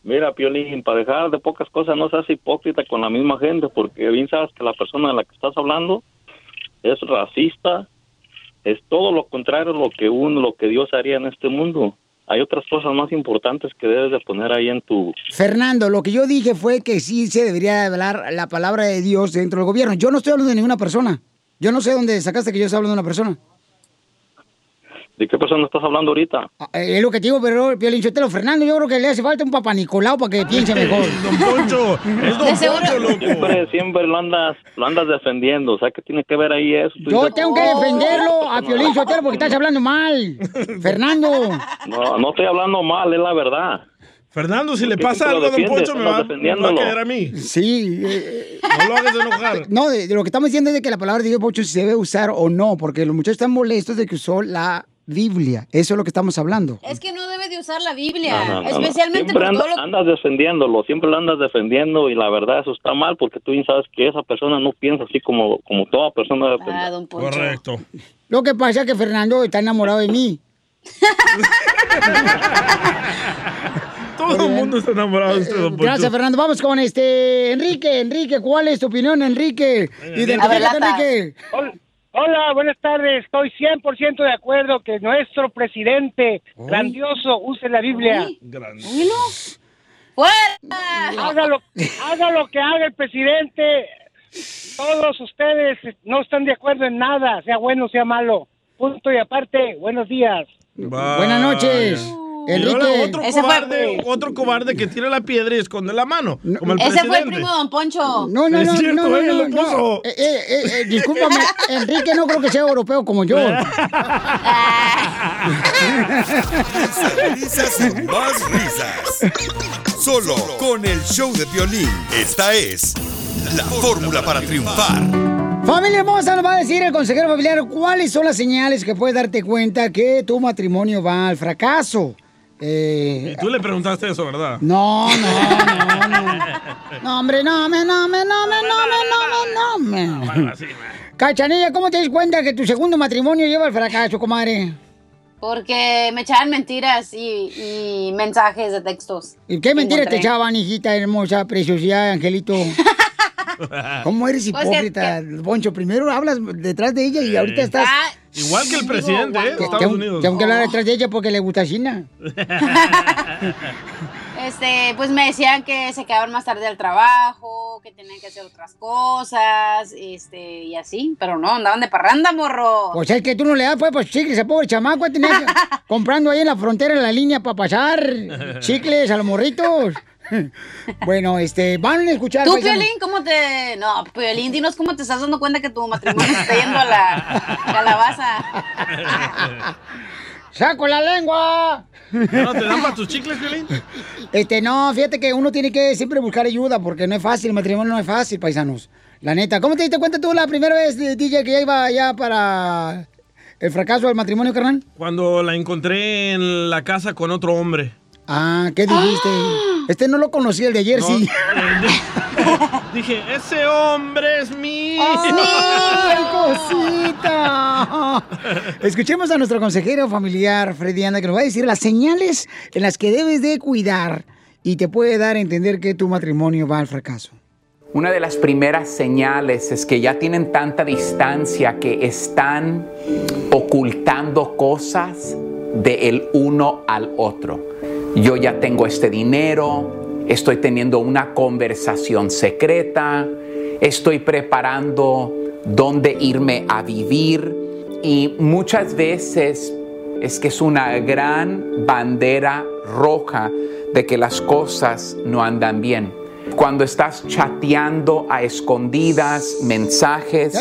mira, Piolín, para dejar de pocas cosas no seas hipócrita con la misma gente, porque bien sabes que la persona de la que estás hablando es racista, es todo lo contrario a lo que uno, lo que Dios haría en este mundo. Hay otras cosas más importantes que debes de poner ahí en tu... Fernando, lo que yo dije fue que sí se debería hablar la palabra de Dios dentro del gobierno. Yo no estoy hablando de ninguna persona. Yo no sé dónde sacaste que yo estoy hablando de una persona. ¿De qué persona estás hablando ahorita? Eh, Es lo que te digo, pero Piolín Sotelo, Fernando, yo creo que le hace falta un papá Nicolau para que piense mejor. Don Poncho, es Don Poncho, loco. Siempre, siempre lo andas, lo andas defendiendo, o sea, que tiene que ver ahí eso? Yo dices, tengo que defenderlo a Piolín Sotelo porque estás hablando mal. Fernando. No, no estoy hablando mal, es la verdad. Fernando, si le qué pasa algo a Don? Poncho, me va, me va a caer a mí. Sí. eh, No lo hagas enojar. No, de, de lo que estamos diciendo es de que la palabra de Dios, Pocho, si se debe usar o no, porque los muchachos están molestos de que usó la Biblia. Eso es lo que estamos hablando. Es que no debe de usar la Biblia, No, no, no, no. especialmente Siempre por anda- todo lo andas defendiéndolo, siempre lo andas defendiendo y la verdad eso está mal porque tú bien sabes que esa persona no piensa así como, como toda persona debe pensar. Ah, don Poncho. Correcto. Lo que pasa es que Fernando está enamorado de mí. Todo el mundo está enamorado de usted, Don Poncho. Gracias, Fernando. Vamos con este Enrique. Enrique, ¿cuál es tu opinión, Enrique? Identifícate, Enrique. Hola, buenas tardes. Estoy 100% de acuerdo que nuestro presidente grandioso use la Biblia. Haga lo, haga lo que haga el presidente. Todos ustedes no están de acuerdo en nada, sea bueno, sea malo. Punto y aparte, buenos días. Buenas noches. Enrique. otro Ese fue- cobarde, otro cobarde que tira la piedra y esconde la mano, como el Ese presidente. fue el primo de Don Poncho. No, no, Es no, cierto, no, lo puso. Eh, eh, eh, discúlpame, Enrique no creo que sea europeo como yo. Risas, más risas. Solo con el show de violín. Esta es la fórmula para triunfar. Familia hermosa, nos va a decir el consejero familiar cuáles son las señales que puedes darte cuenta que tu matrimonio va al fracaso. Eh, Y tú le preguntaste eso, ¿verdad? no, no, no, no. No, hombre, no, me, no, me, no, me, no, me, no, me, no, me. Cachanilla, ¿cómo te das cuenta que tu segundo matrimonio lleva al fracaso, comadre? Porque me echaban mentiras y, y mensajes de textos. ¿Y qué mentiras te echaban, hijita hermosa, preciosidad, angelito? ¿Cómo eres Pues hipócrita, Poncho? Primero hablas detrás de ella y ahorita estás... Ah, Igual que el presidente, ¿eh? de Que- Estados aun- Unidos. Tengo que hablar detrás de ella porque le gusta China. Este, pues me decían que se quedaban más tarde al trabajo, que tenían que hacer otras cosas, este, y así, pero no, andaban de parranda, morro. Pues es que tú no le das, pues, pues chicles a pobre chamaco, tenés que- comprando ahí en la frontera, en la línea para pasar chicles a los morritos. bueno, este, van a escuchar. Tú, paisanos. Piolín, ¿cómo te...? No, Piolín, dinos cómo te estás dando cuenta que tu matrimonio se está yendo a la calabaza. ¡Saco la lengua! ¿No te dan para tus chicles, Piolín? Este, no, fíjate que uno tiene que siempre buscar ayuda porque no es fácil, el matrimonio no es fácil, paisanos. La neta, ¿cómo te diste cuenta tú la primera vez, eh, DJ, que ya iba ya para el fracaso del matrimonio, carnal? Cuando la encontré en la casa con otro hombre. Ah, ¿qué dijiste? Este no lo conocí, el de ayer No, sí. Dije, ese hombre es mío. ¡Ay, cosita! Escuchemos a nuestro consejero familiar, Freddy Anda, que nos va a decir las señales en las que debes de cuidar y te puede dar a entender que tu matrimonio va al fracaso. Una de las primeras señales es que ya tienen tanta distancia que están ocultando cosas del uno al otro. Yo ya tengo este dinero, estoy teniendo una conversación secreta, estoy preparando dónde irme a vivir y muchas veces es que es una gran bandera roja de que las cosas no andan bien. Cuando estás chateando a escondidas mensajes,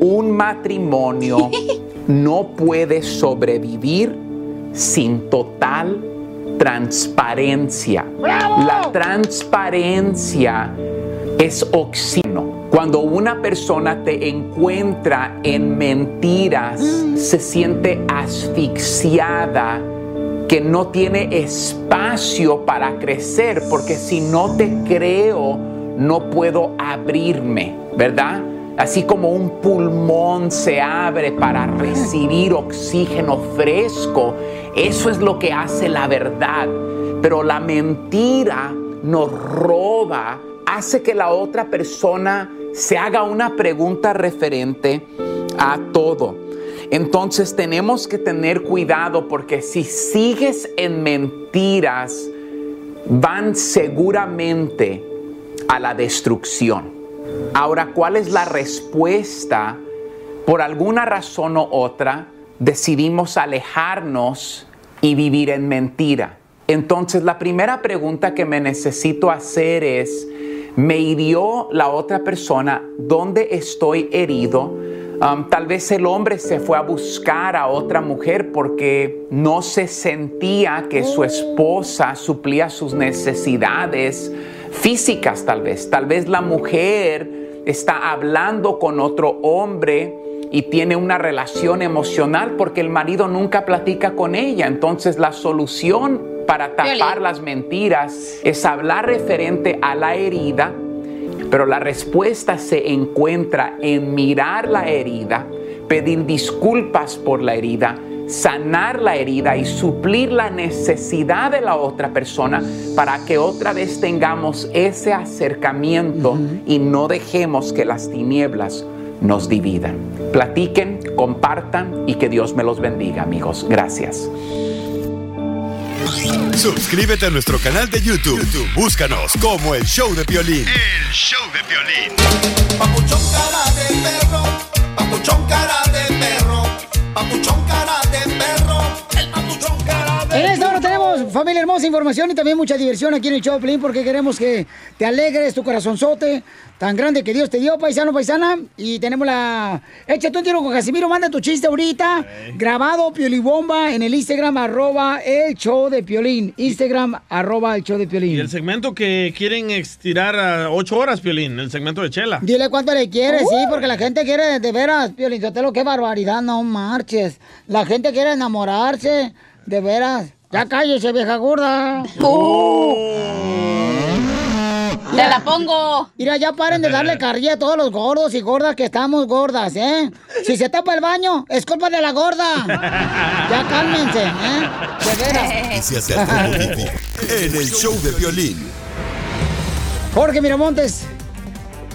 un matrimonio no puede sobrevivir sin total transparencia. La transparencia es oxígeno. Cuando una persona te encuentra en mentiras, se siente asfixiada, que no tiene espacio para crecer, porque si no te creo, no puedo abrirme, ¿verdad? Así como un pulmón se abre para recibir oxígeno fresco, eso es lo que hace la verdad. Pero la mentira nos roba, hace que la otra persona se haga una pregunta referente a todo. Entonces tenemos que tener cuidado porque si sigues en mentiras, van seguramente a la destrucción. Ahora, ¿cuál es la respuesta? Por alguna razón u otra, decidimos alejarnos y vivir en mentira. Entonces, la primera pregunta que me necesito hacer es, ¿me hirió la otra persona? ¿Dónde estoy herido? Um, tal vez el hombre se fue a buscar a otra mujer porque no se sentía que su esposa suplía sus necesidades físicas tal vez. Tal vez la mujer está hablando con otro hombre y tiene una relación emocional porque el marido nunca platica con ella. Entonces la solución para tapar las mentiras es hablar referente a la herida pero la respuesta se encuentra en mirar la herida, pedir disculpas por la herida, sanar la herida y suplir la necesidad de la otra persona para que otra vez tengamos ese acercamiento y no dejemos que las tinieblas nos dividan. Platiquen, compartan y que Dios me los bendiga, amigos. Gracias. Suscríbete a nuestro canal de YouTube. YouTube, Búscanos como el show de violín. El show de violín. Papuchón cara de perro, papuchón cara de perro, papuchón cara de perro, En esta hora tenemos, familia hermosa, información y también mucha diversión aquí en el show de Piolín, porque queremos que te alegres tu corazonzote tan grande que Dios te dio, paisano, paisana. Y tenemos la... Échate un tiro con Casimiro, manda tu chiste ahorita. Grabado, Piolibomba, en el Instagram, arroba el show de Piolín. Instagram, arroba el show de Y Piolín. el segmento que quieren estirar a ocho horas, Piolín, el segmento de Chela. Dile cuánto le quieres, sí, porque la gente quiere, de veras, Piolín, lo qué barbaridad, no marches. La gente quiere enamorarse, de veras. Ya cállese, vieja gorda. Te la pongo. Mira, ya paren de darle carrilla a todos los gordos y gordas que estamos gordas, ¿eh? Si se tapa el baño, es culpa de la gorda. Ya cálmense, ¿eh? De veras. En el show de violín. Jorge Miramontes,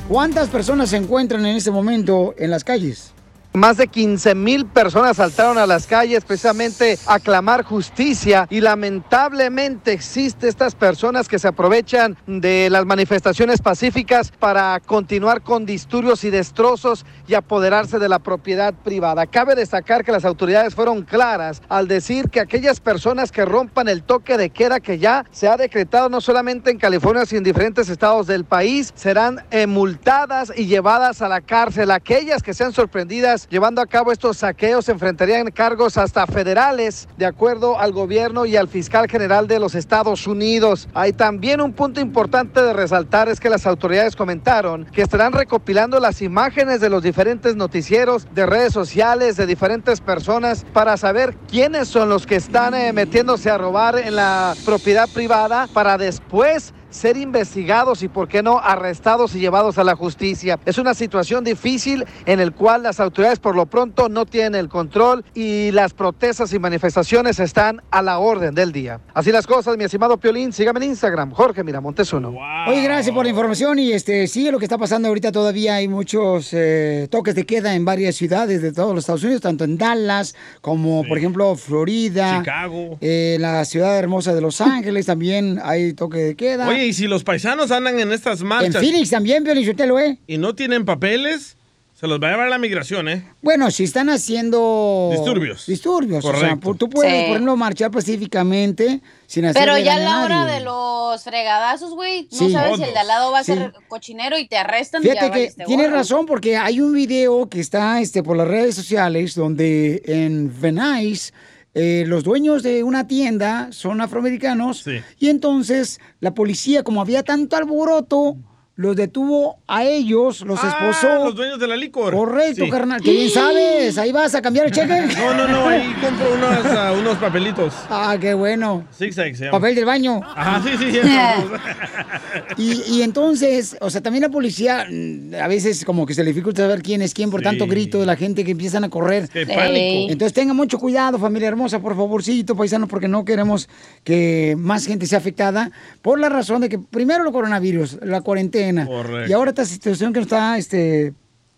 ¿cuántas personas se encuentran en este momento en las calles? Más de 15 mil personas saltaron a las calles precisamente a clamar justicia y lamentablemente existe estas personas que se aprovechan de las manifestaciones pacíficas para continuar con disturbios y destrozos y apoderarse de la propiedad privada. Cabe destacar que las autoridades fueron claras al decir que aquellas personas que rompan el toque de queda que ya se ha decretado no solamente en California sino en diferentes estados del país serán multadas y llevadas a la cárcel. Aquellas que sean sorprendidas llevando a cabo estos saqueos enfrentarían cargos hasta federales, de acuerdo al gobierno y al fiscal general de los Estados Unidos. Hay también un punto importante de resaltar es que las autoridades comentaron que estarán recopilando las imágenes de los diferentes noticieros, de redes sociales, de diferentes personas para saber quiénes son los que están eh, metiéndose a robar en la propiedad privada para después ser investigados y, por qué no, arrestados y llevados a la justicia. Es una situación difícil en el cual las autoridades por lo pronto no tienen el control y las protestas y manifestaciones están a la orden del día. Así las cosas, mi estimado Piolín, sígame en Instagram, Jorge Miramontes uno. Oye, gracias por la información y este sigue lo que está pasando ahorita todavía hay muchos eh, toques de queda en varias ciudades de todos los Estados Unidos, tanto en Dallas como por ejemplo Florida, Chicago. eh, la ciudad hermosa de Los Ángeles también hay toque de queda. Oye, y si los paisanos andan en estas en marchas Phoenix también, Piolichotelo, ¿eh? y no tienen papeles, se los va a llevar la migración, ¿eh? Bueno, si están haciendo... Disturbios. Disturbios. O sea, Correcto. tú puedes, Sí. por ejemplo, marchar pacíficamente sin hacer Pero ya a la hora de los fregadazos, güey, no Sí. sabes si el de al lado va a Sí. ser cochinero y te arrestan. y Fíjate ya que valiste tienes razón porque hay un video que está este, por las redes sociales donde en Venice eh, los dueños de una tienda son afroamericanos y entonces la policía, como había tanto alboroto, los detuvo a ellos, los esposó. Ah, los dueños de la licor. Correcto, Sí. carnal. Que bien sabes. Ahí vas a cambiar el cheque. No, no, no, ahí compro unos, ah, unos papelitos. Ah, qué bueno. Zigzag se llama. Papel del baño. Ajá, sí, sí, sí. Y, y entonces, o sea, también la policía mm, a veces como que se le dificulta saber quién es quién por tanto grito de la gente que empiezan a correr. Qué pánico. Entonces tengan mucho cuidado, familia hermosa, por favorcito, paisanos, porque no queremos que más gente sea afectada por la razón de que primero el coronavirus, la cuarentena. Correcto. Y ahora esta situación que nos está, este,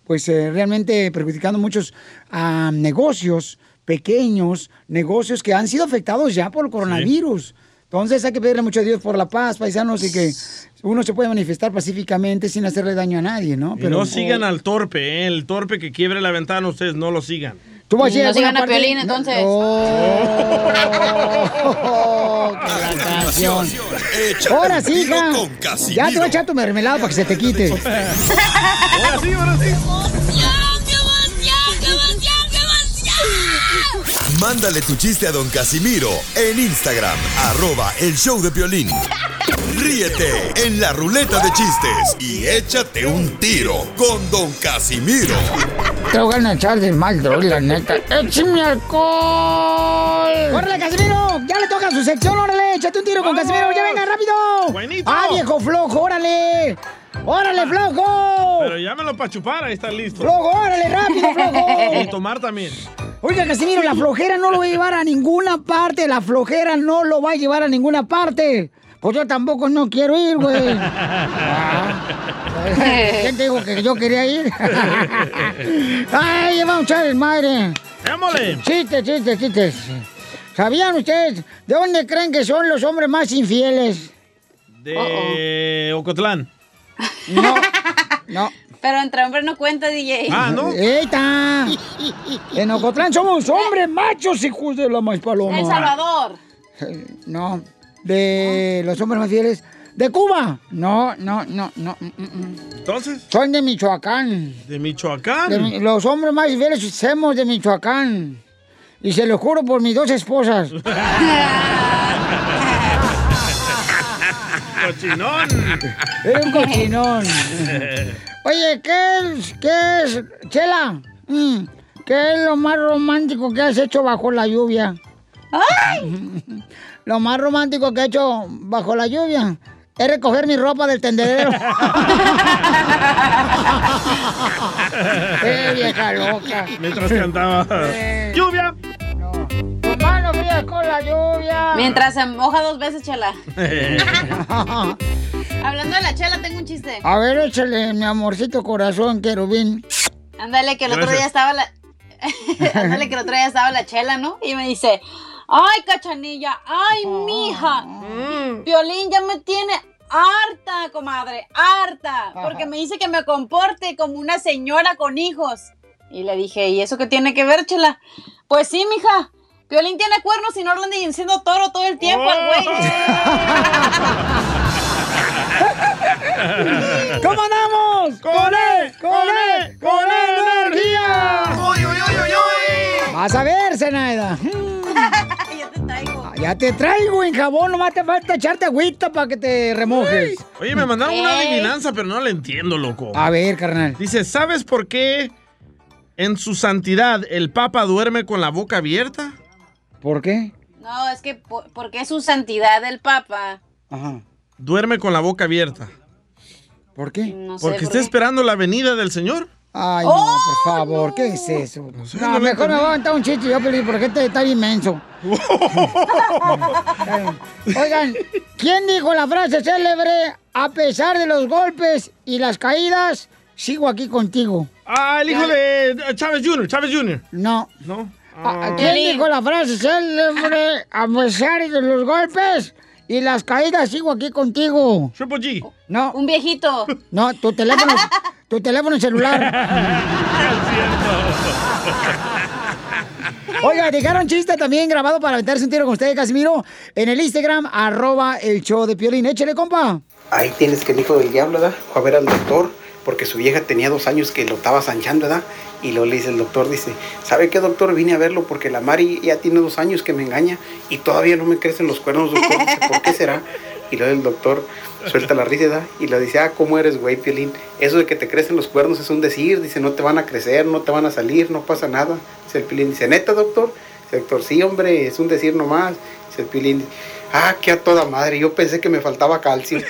pues eh, realmente perjudicando muchos ah, negocios pequeños, negocios que han sido afectados ya por el coronavirus. Entonces hay que pedirle mucho a Dios por la paz, paisanos, y que uno se puede manifestar pacíficamente sin hacerle daño a nadie, ¿no? Y no sigan al torpe, ¿eh? El torpe que quiebre la ventana, ustedes no lo sigan. Tú vas a ir No sigan a Piolín, entonces. Oh, la canción. Ahora sí, hija. Ya te voy a echar tu mermelada para que se te quite. Ahora sí, ahora sí. Mándale tu chiste a don Casimiro en Instagram, arroba el show de violín. Ríete en la ruleta de chistes y échate un tiro con don Casimiro. Te voy a echar de mal, droga, la neta. ¡Échame alcohol! ¡Órale, Casimiro! ¡Ya le toca su sección! ¡Órale! ¡Échate un tiro con Casimiro! ¡Ya venga, rápido! Buenito. ¡Ah, viejo flojo! ¡Órale! ¡Órale, flojo! Pero llámelo para chupar, ahí está listo. ¡Flojo, órale, rápido, flojo! Y tomar también. Oiga, Casimiro, la flojera no lo va a llevar a ninguna parte. La flojera no lo va a llevar a ninguna parte. Pues yo tampoco no quiero ir, güey. ¿Quién te dijo que yo quería ir? ¡Ay, vamos a echar el madre! ¡Démosle! Chistes, chistes, chistes. ¿Sabían ustedes de dónde creen que son los hombres más infieles? De Ocotlán. No, no. Pero entre hombres no cuenta, DJ. Ah, ¿no? ¡Eita! En Ocotlán somos hombres machos, hijos de la más paloma. El Salvador. No, de los hombres más fieles. ¿De Cuba? No, no, no, no. mm, mm, mm. Entonces, Son de Michoacán. de Michoacán. De los hombres más fieles somos de Michoacán. Y se lo juro por mis dos esposas. Cochinón. Era un cochinón. Oye, ¿qué es, qué es, Chela? ¿Qué es lo más romántico que has hecho bajo la lluvia? Lo más romántico que he hecho bajo la lluvia es recoger mi ropa del tendedero. ¡Eh, vieja loca! Mientras cantaba. Eh. ¡Lluvia! ¡Tus manos frías con la lluvia! Mientras se moja dos veces, chela. Hablando de la chela, tengo un chiste. A ver, échale, mi amorcito corazón, querubín. Ándale, que el otro día estaba la. Ándale, que el otro día estaba la chela, ¿no? Y me dice, ay, cachanilla, ay, mija, Violín ya me tiene harta, comadre, harta, porque me dice que me comporte como una señora con hijos. Y le dije, ¿y eso qué tiene que ver, chela? Pues sí, mija. Violín tiene cuernos y no lo andan diciendo toro todo el tiempo al güey. ¿Cómo andamos? ¡Con él! ¡Con él! ¡Con él, energía! ¡Uy, uy, uy, uy, uy! Vas a ver, Zenaida. ya te traigo. Ya te traigo en jabón, nomás te falta echarte agüita para que te remojes. Oye, me mandaron una adivinanza, pero no la entiendo, loco. A ver, carnal. Dice, ¿sabes por qué en su santidad el Papa duerme con la boca abierta? ¿Por qué? No, es que por- porque es su santidad el Papa. Ajá. Duerme con la boca abierta. ¿Por qué? No sé Porque por está qué. esperando la venida del Señor. Ay, no, por favor, ¿qué es eso? No, no lo mejor me entendí. voy a aventar un chiste yo, Pelín, porque este está inmenso. Oigan, ¿quién dijo la frase célebre? A pesar de los golpes y las caídas, sigo aquí contigo. Ah, el hijo de Chávez Jr., Chávez Jr. No. ¿No? ¿A- a ¿Quién dijo la frase célebre? A pesar de los golpes y las caídas, sigo aquí contigo. Triple G. No. Un viejito. No, tu teléfono, tu teléfono celular. Oiga, dejaron chiste también grabado para aventarse un tiro con usted, Casimiro, en el Instagram, arroba el show de Piolín. Échale, compa. Ahí tienes que el hijo del diablo, ¿verdad? Fue a ver al doctor porque su vieja tenía dos años que lo estaba zanchando, ¿verdad? Y luego le dice el doctor, dice, ¿sabe qué doctor? Vine a verlo porque la Mari ya tiene dos años que me engaña y todavía no me crecen los cuernos, doctor. Dice, ¿por qué será? Y luego el doctor suelta la risa, ¿verdad? Y le dice, ah, ¿cómo eres, güey, Piolín? Eso de que te crecen los cuernos es un decir, dice, no te van a crecer, no te van a salir, no pasa nada. Dice el Piolín, dice, ¿neta, doctor? Dice el doctor, sí, hombre, es un decir nomás. Dice el Piolín, ah, qué a toda madre, yo pensé que me faltaba calcio.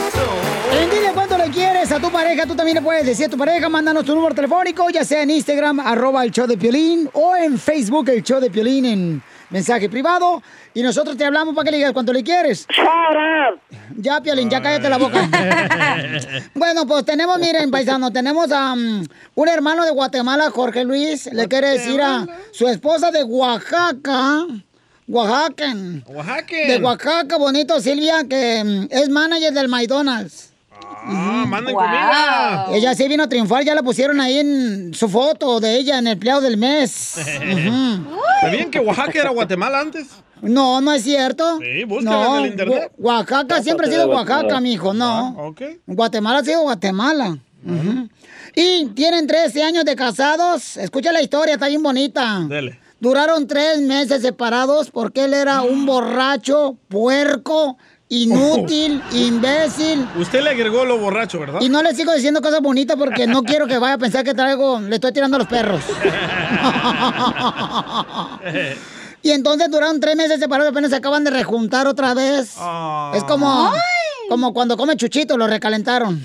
le quieres a tu pareja, tú también le puedes decir a tu pareja, mándanos tu número telefónico, ya sea en Instagram, arroba el show de Piolín, o en Facebook, el show de Piolín, en mensaje privado, y nosotros te hablamos para que le digas cuánto le quieres. Ya, Piolín, ya cállate la boca. Bueno, pues tenemos, miren, paisano, tenemos a um, un hermano de Guatemala, Jorge Luis, le quiere decir a su esposa de Oaxaca, Oaxaca, Oaxaca. de Oaxaca, bonito, Silvia, que mm, es manager del McDonald's. Ah, manden comida. Ella sí vino a triunfar, ya la pusieron ahí en su foto de ella en el empleado del mes. ¿Sabían que Oaxaca era Guatemala antes? No, no es cierto. Sí, búscala no, en el internet. Oaxaca siempre ha sido Oaxaca, mijo, no. Ah, ok. Guatemala ha sido Guatemala. Y tienen 13 años de casados. Escucha la historia, está bien bonita. Dele. Duraron tres meses separados porque él era un borracho, puerco, inútil, imbécil. Usted le agregó lo borracho, ¿verdad? Y no le sigo diciendo cosas bonitas porque no quiero que vaya a pensar que traigo, le estoy tirando a los perros. Y entonces duraron tres meses separados, apenas se acaban de rejuntar otra vez. Es como, como cuando come chuchito, lo recalentaron.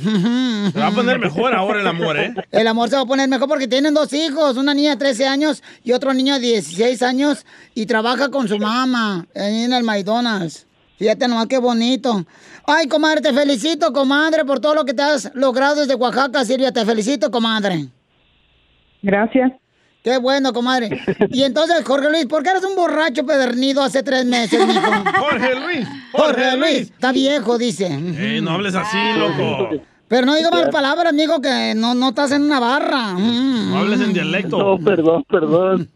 Se va a poner mejor ahora el amor, ¿eh? El amor se va a poner mejor porque tienen dos hijos, una niña de 13 años y otro niño de 16 años y trabaja con su mamá ahí en el McDonald's. Fíjate nomás qué bonito. Ay, comadre, te felicito, comadre, por todo lo que te has logrado desde Oaxaca, Silvia. Te felicito, comadre. Gracias. Qué bueno, comadre. Y entonces, Jorge Luis, ¿por qué eres un borracho pedernido hace tres meses, mijo? Jorge Luis. Jorge Luis. Está viejo, dice. Ey, no hables así, loco. Pero no diga malas palabras, amigo, que no, no estás en una barra. Mm. No hables en dialecto. No, perdón, perdón.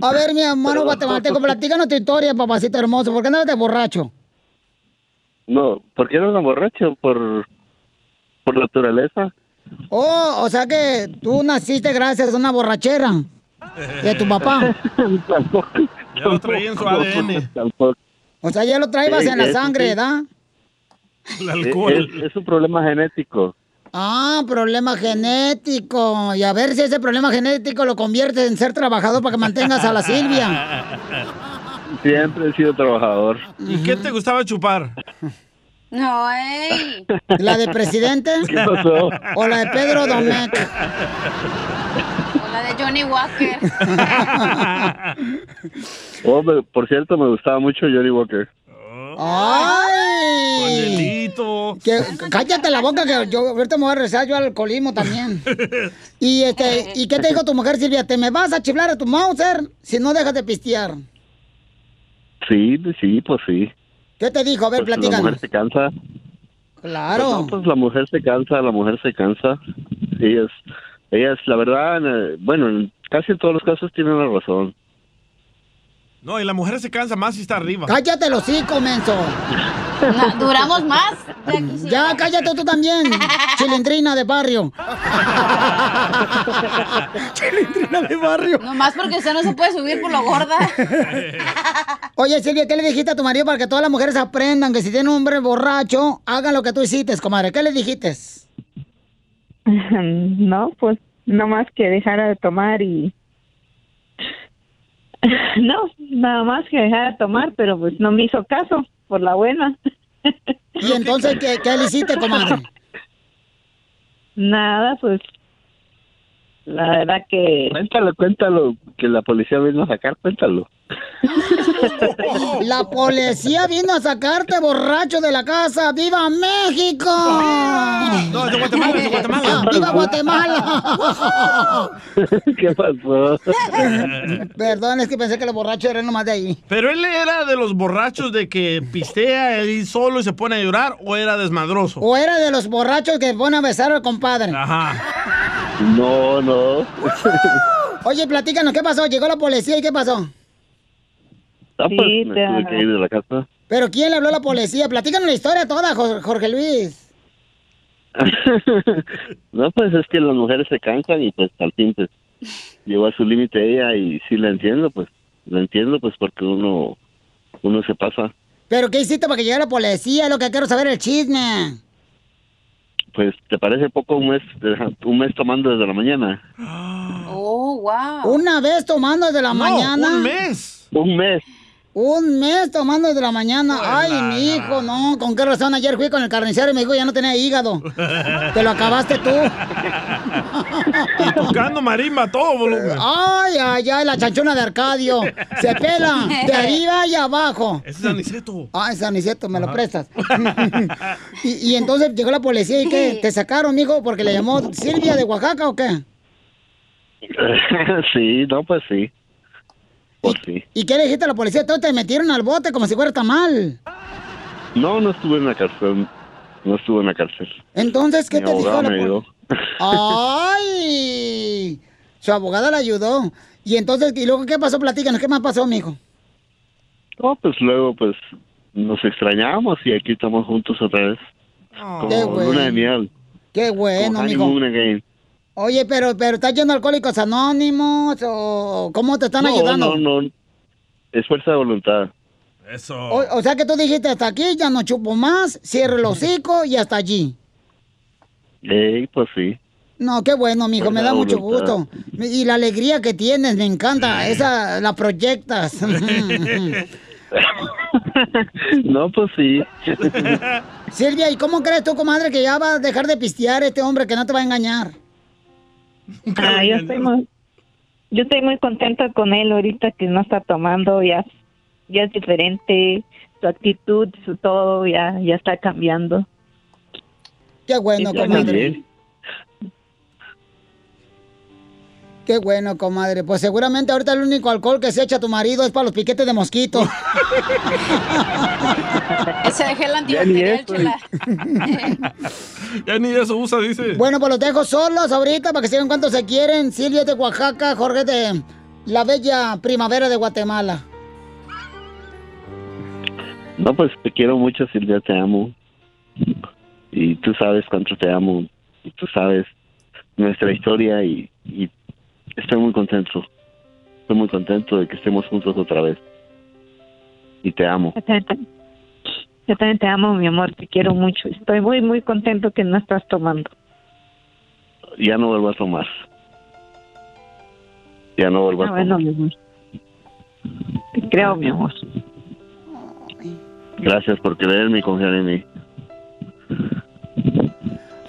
A ver, mi hermano guatemalteco, platícanos tu historia, papacito hermoso. ¿Por qué andas de borracho? No, ¿por qué no me borracho? Por, por naturaleza. Oh, o sea que tú naciste gracias a una borrachera de tu papá. Ya lo traía en su ADN. O sea, ya lo traías Sí, en la sangre, sí. ¿verdad? Es, es- es un problema genético. Ah, problema genético. Y a ver si ese problema genético lo convierte en ser trabajador para que mantengas a la Silvia. Siempre he sido trabajador. ¿Y qué te gustaba chupar? No, ey. ¿La de presidente? ¿Qué pasó? ¿O la de Pedro Domecq? O la de Johnny Walker. Oh, me- por cierto, me gustaba mucho Johnny Walker. ¡Ay! Que, cállate la boca que yo ahorita me voy a rezar yo al alcoholismo también. Y este, ¿y qué te dijo tu mujer Silvia? ¿Te me vas a chiflar a tu Mauser si no dejas de pistear? Sí, sí, pues sí. ¿Qué te dijo? A ver, Pues la mujer se cansa. Claro. Pues no, pues la mujer se cansa, la mujer se cansa. Ella es, ella es la verdad, eh, bueno, en casi en todos los casos tiene una razón. No, y la mujer se cansa más si está arriba. Cállate los hocico, menso. No, duramos más. Ya, cállate tú también, chilindrina de barrio. chilindrina de barrio. Nomás porque usted no se puede subir por lo gorda. Oye, Silvia, ¿qué le dijiste a tu marido para que todas las mujeres aprendan que si tiene un hombre borracho, hagan lo que tú hiciste, comadre? ¿Qué le dijiste? No, pues no más que dejara de tomar y... No, nada más que dejara de tomar, pero pues no me hizo caso, por la buena. ¿Y entonces qué, qué le hiciste, comadre? Nada, pues la verdad que... Cuéntalo, cuéntalo, que la policía vino a sacar, cuéntalo. La policía vino a sacarte borracho de la casa. ¡Viva México! No, es de Guatemala, es de Guatemala. Ah, ¡Viva Guatemala! ¿Qué pasó? Perdón, es que pensé que los borrachos eran nomás de ahí. ¿Pero él era de los borrachos de que pistea él solo y se pone a llorar o era desmadroso? ¿O era de los borrachos que ponen a besar al compadre? Ajá. No, no. Oye, platícanos, ¿qué pasó? Llegó la policía y ¿qué pasó? Ah, pues, Sí, me te- tuve que ir de la casa. ¿Pero quién le habló a la policía? Platícanos la historia toda, Jor- Jorge Luis. no, pues es que las mujeres se cansan y pues al fin pues llegó a su límite ella y sí la entiendo, pues la entiendo pues porque uno uno se pasa. ¿Pero qué hiciste para que llegara la policía? Es lo que quiero saber, el chisme. Pues te parece poco un mes un mes tomando desde la mañana. Oh, wow. Una vez tomando desde la No, mañana. un mes. Un mes. Un mes tomando desde la mañana. Ay, mi hijo, no. ¿Con qué razón? Ayer fui con el carnicero y me dijo ya no tenía hígado. Te lo acabaste tú. Y tocando marimba todo volumen. Ay, ay, ay, la chanchona de Arcadio. Se pela de arriba y abajo. Ese es Aniceto. Ah, es Aniceto, me lo prestas. y, y entonces llegó la policía y ¿qué? ¿Te sacaron, mijo, porque le llamó Silvia de Oaxaca o qué? sí, no, pues sí. Pues sí. ¿Y qué le dijiste a la policía? Todos te metieron al bote como si fuera tamal. No, no estuve en la cárcel. No estuve en la cárcel. Entonces, ¿qué Mi te dijo la me policía? ayudó. ¡Ay! Su abogada la ayudó. Y entonces, ¿y luego qué pasó? Platícanos, ¿qué más pasó, mijo? No, pues luego pues nos extrañamos y aquí estamos juntos otra vez. Como Qué bueno. luna de miel. Qué bueno, como mijo. honeymoon again. Oye, pero, pero ¿estás yendo a Alcohólicos Anónimos o cómo te están no, ayudando? No, no, es fuerza de voluntad. Eso. O, o sea que tú dijiste hasta aquí, ya no chupo más, cierro el hocico y hasta allí. Ey, pues sí. No, qué bueno, mijo, me da mucho gusto. Y la alegría que tienes, me encanta. Esa la proyectas. no, pues sí. Silvia, ¿y cómo crees tú, comadre, que ya va a dejar de pistear este hombre que no te va a engañar? Ah, yo estoy muy, yo estoy muy contenta con él ahorita que no está tomando, ya, ya es diferente, su actitud, su todo, ya, ya está cambiando. Qué bueno, comadre. Qué bueno, comadre. Pues seguramente ahorita el único alcohol que se echa tu marido es para los piquetes de mosquito. Ese dejé el Ya ni antibacterial, eso. chela. Ya ni eso usa, dice. Bueno, pues los dejo solos ahorita para que sigan cuánto se quieren. Silvia es de Oaxaca, Jorge de la bella primavera de Guatemala. No, pues te quiero mucho, Silvia, te amo. Y tú sabes cuánto te amo. Y tú sabes nuestra historia y, y estoy muy contento. Estoy muy contento de que estemos juntos otra vez. Y te amo. Yo también te amo, mi amor, te quiero mucho. Estoy muy, muy contento que no estás tomando. Ya no vuelvo a tomar. Ya no vuelvo a Ah, tomar. bueno, mi amor. Te creo, mi amor. Gracias por creerme y confiar en mí.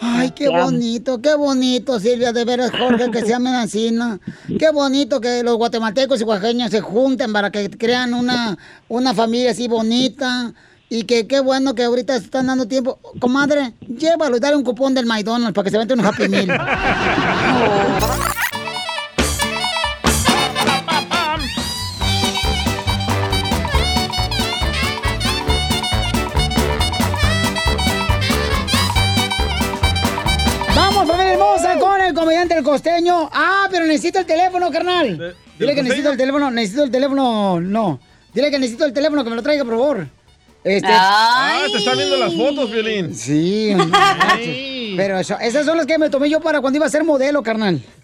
Ay, qué bonito, qué bonito, Silvia, de veras, Jorge, que se llamen así, ¿no? Qué bonito que los guatemaltecos y oaxaqueños se junten para que crean una, una familia así bonita. Y que qué bueno que ahorita se están dando tiempo. Comadre, llévalo y dale un cupón del McDonald's para que se vente un Happy Meal. Vamos, comediante El Costeño. Ah, pero necesito el teléfono, carnal. Dile que necesito el teléfono, necesito el teléfono, no. Dile que necesito el teléfono, que me lo traiga, por favor. Este... Ah, te están viendo las fotos, Violín. Sí, pero eso- esas son las que me tomé yo para cuando iba a ser modelo, carnal.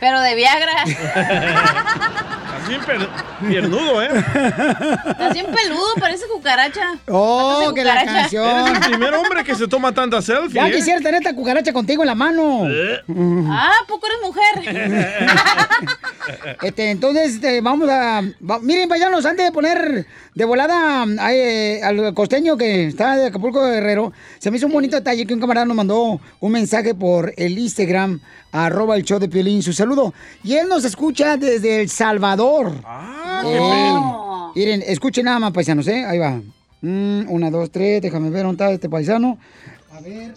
Pero de Viagra. Así per- piernudo, ¿eh? Estás bien peludo, parece cucaracha. Oh, Parece que la cucaracha. canción. Eres el primer hombre que se toma tanta selfie. Ya ¿eh? quisiera tener esta cucaracha contigo en la mano. Ah, ¿a poco eres mujer? Este, entonces, este, vamos a... va- miren, paisanos, antes de poner de volada eh, al costeño que está de Acapulco Guerrero, se me hizo un bonito detalle que un camarada nos mandó un mensaje por el Instagram, arroba el show de Piolín, su saludo. Y él nos escucha desde El Salvador. Ah, qué Miren, escuchen nada más, paisanos, ¿eh? Ahí va. Mm, una, dos, tres, déjame ver dónde está este paisano. A ver.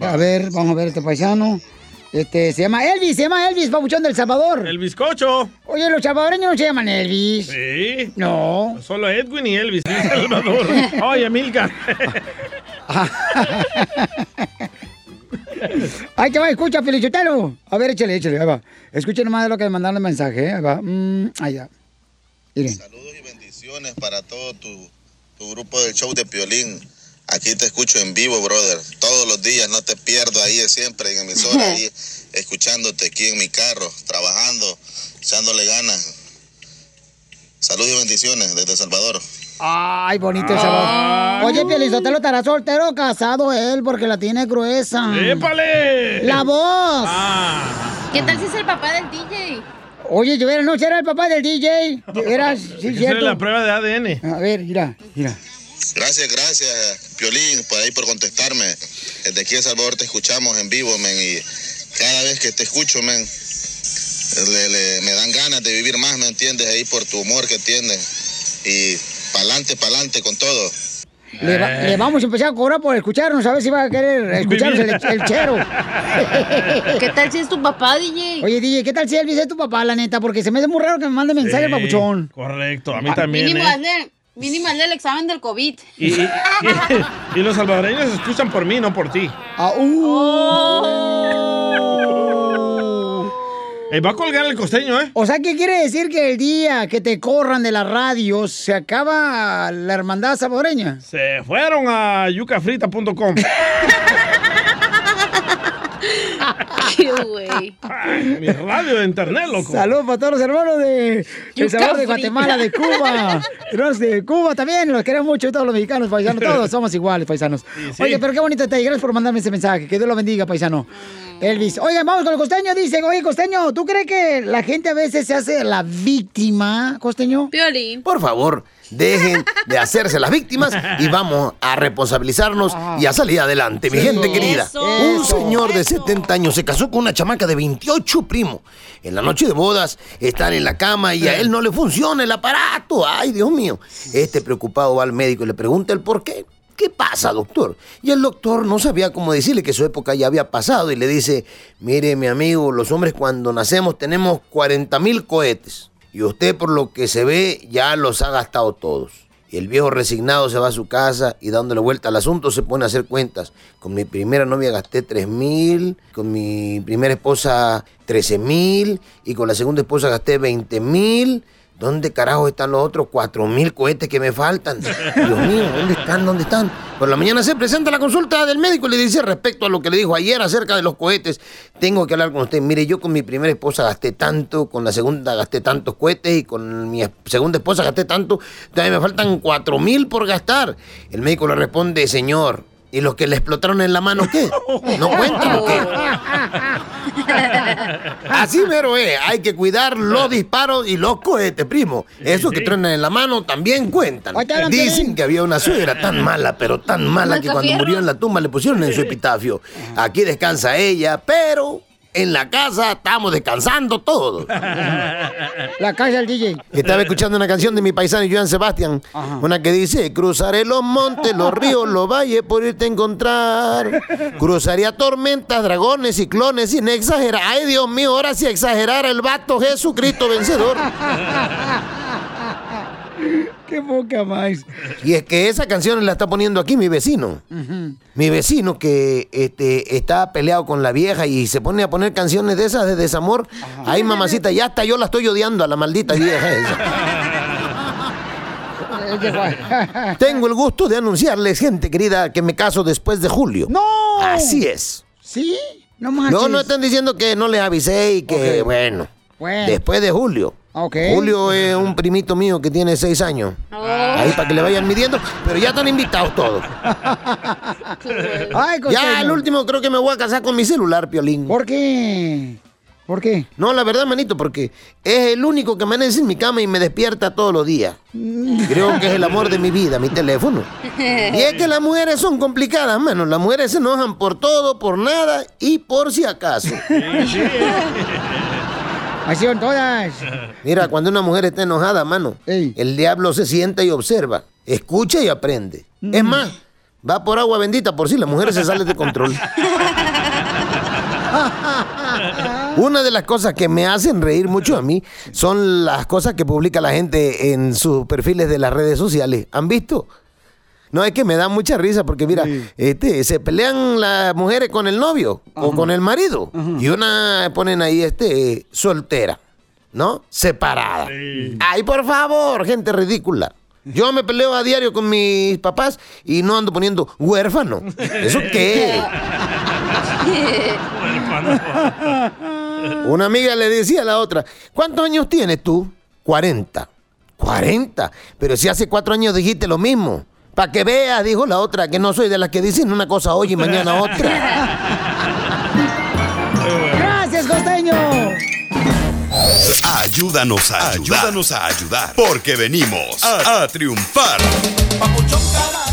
A ver, vamos a ver este paisano. Este, se llama Elvis, se llama Elvis, papuchón del Salvador. El bizcocho. Oye, los salvadoreños no se llaman Elvis. Sí. No. Solo Edwin y Elvis El Salvador. Oye, Milka. Ahí te va, escucha, Felichotelo. A ver, échale, échale, ahí va. Escuchen nomás lo que me mandaron el mensaje, ¿eh? Ahí va. Mm, ahí va. Miren. bendiciones para todo tu, tu grupo del show de Piolín. Aquí te escucho en vivo, brother. Todos los días, no te pierdo ahí siempre en emisora, ahí escuchándote aquí en mi carro, trabajando, echándole ganas. Saludos y bendiciones desde El Salvador. Ay, bonito el Salvador. Oye, Pelizotelo estará soltero o casado él porque la tiene gruesa. ¡Épale! ¡La voz! ¿Qué tal si es el papá del DJ? Oye, yo era, no, si era el papá del DJ. Era, sí, cierto. la prueba de ADN. A ver, mira, mira. Gracias, gracias, Piolín, por ahí por contestarme. Desde aquí en El Salvador te escuchamos en vivo, men, y cada vez que te escucho, men, le- le- me dan ganas de vivir más, ¿me entiendes? Ahí por tu humor que tienes. Y pa'lante, pa'lante con todo. Le, va- le vamos a empezar a cobrar por escucharnos, a ver si va a querer escucharnos el, el chero. ¿Qué tal si es tu papá, DJ? Oye, DJ, ¿qué tal si Elvis es tu papá, la neta? Porque se me hace muy raro que me mande mensaje el Sí, papuchón. Correcto, a mí también. Mínimo ¿eh? hazle, mínimo hazle el examen del COVID. Y, y- y- y los salvadoreños escuchan por mí, no por ti. Ah, uh. Eh, va a colgar el costeño, ¿eh? O sea, ¿qué quiere decir que el día que te corran de la radio se acaba la hermandad salvadoreña? Se fueron a yucafrita.com. Qué güey. Mi radio de internet, loco. Saludos para todos los hermanos de El de. Guatemala, de Cuba. Hermanos de Cuba también, los queremos mucho, todos los mexicanos, paisanos, todos somos iguales, paisanos. sí. Oye, pero qué bonito detalle, gracias por mandarme ese mensaje, que Dios lo bendiga, paisano. Elvis. Oigan, vamos con el costeño, dice, oye, costeño, ¿tú crees que la gente a veces se hace la víctima, costeño? Piolín. Por favor, dejen de hacerse las víctimas y vamos a responsabilizarnos y a salir adelante, mi Sí. gente querida. Eso. Un Eso. señor de 70 años se casó con una chamaca de 28 primo. En la noche de bodas están en la cama y a él no le funciona el aparato. Ay, Dios mío. Este preocupado va al médico y le pregunta el por qué. ¿Qué pasa, doctor? Y el doctor no sabía cómo decirle que su época ya había pasado y le dice, mire, mi amigo, los hombres cuando nacemos tenemos 40 mil cohetes y usted por lo que se ve ya los ha gastado todos. Y el viejo resignado se va a su casa y dándole vuelta al asunto se pone a hacer cuentas. Con mi primera novia gasté 3 mil, con mi primera esposa 13 mil y con la segunda esposa gasté 20 mil. ¿Dónde carajo están los otros cuatro mil cohetes que me faltan? Dios mío, ¿dónde están? ¿Dónde están? Por la mañana se presenta la consulta del médico y le dice respecto a lo que le dijo ayer acerca de los cohetes. Tengo que hablar con usted. Mire, yo con mi primera esposa gasté tanto, con la segunda gasté tantos cohetes y con mi segunda esposa gasté tanto. Todavía me faltan cuatro mil por gastar. El médico le responde, señor, ¿y los que le explotaron en la mano qué? ¿No cuentan o qué? Así mero es, hay que cuidar los disparos y los cohetes, primo. Esos que truenan en la mano también cuentan. Dicen que había una suegra tan mala, pero tan mala que cuando murió en la tumba le pusieron en su epitafio. Aquí descansa ella, pero en la casa estamos descansando todos. La casa del DJ. Estaba escuchando una canción de mi paisano Joan Sebastián, una que dice, cruzaré los montes, los ríos, los valles por irte a encontrar. Cruzaría tormentas, dragones, ciclones, sin exagerar. Ay, Dios mío, ahora si exagerara el vato Jesucristo vencedor. Qué poca más. Y es que esa canción la está poniendo aquí mi vecino. Mi vecino que este, está peleado con la vieja y se pone a poner canciones de esas de desamor. Ay, mamacita, ya hasta yo la estoy odiando a la maldita vieja esa. Tengo el gusto de anunciarles, gente querida, que me caso después de julio. ¡No! Así es. ¿Sí? No manches. No, no están diciendo que no les avisé y que, Bueno. después de julio. Ok. Julio es un primito mío que tiene seis años. Ahí para que le vayan midiendo, pero ya están invitados todos. Ay, Ya, el último creo que me voy a casar con mi celular, Piolín. ¿Por qué? ¿Por qué? No, la verdad, manito, porque es el único que amanece en mi cama y me despierta todos los días. Creo que es el amor de mi vida, mi teléfono. Y es que las mujeres son complicadas, mano. Las mujeres se enojan por todo, por nada y por si acaso. Así son todas. Mira, cuando una mujer está enojada, mano, el diablo se sienta y observa, escucha y aprende. Es más, va por agua bendita por si la mujer se sale de control. Una de las cosas que me hacen reír mucho a mí son las cosas que publica la gente en sus perfiles de las redes sociales. ¿Han visto? No, es que me da mucha risa porque mira, este, se pelean las mujeres con el novio o con el marido y una ponen ahí este soltera, ¿no? Separada. Ay, por favor, gente ridícula. Yo me peleo a diario con mis papás y no ando poniendo huérfano. ¿Eso qué? Una amiga le decía a la otra, ¿cuántos años tienes tú? 40. 40. Pero si hace cuatro años dijiste lo mismo. Para que veas, dijo la otra, que no soy de las que dicen una cosa hoy y mañana otra. Gracias, costeño. Ayúdanos a ayudar. Ayúdanos a ayudar. Porque venimos a, a triunfar.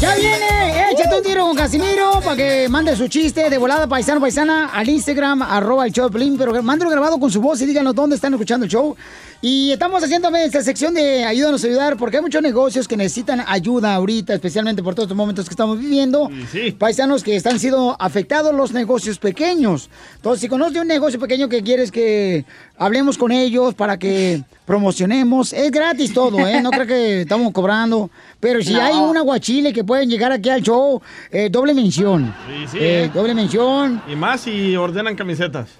Ya viene, échate un tiro con Casimiro para que mande su chiste de volada paisano paisana al Instagram, arroba el show de Piolín, pero mándelo grabado con su voz y díganos dónde están escuchando el show. Y estamos haciendo esta sección de ayúdanos a ayudar porque hay muchos negocios que necesitan ayuda ahorita, especialmente por todos estos momentos que estamos viviendo. Paisanos que están siendo afectados los negocios pequeños. Entonces, si conoces un negocio pequeño que quieres que hablemos con ellos para que promocionemos, es gratis todo, ¿eh? No creo que estamos cobrando. Pero si No. hay un aguachile que pueden llegar aquí al show, eh, doble mención. Sí, sí, Eh, eh. Doble mención. Y más si ordenan camisetas.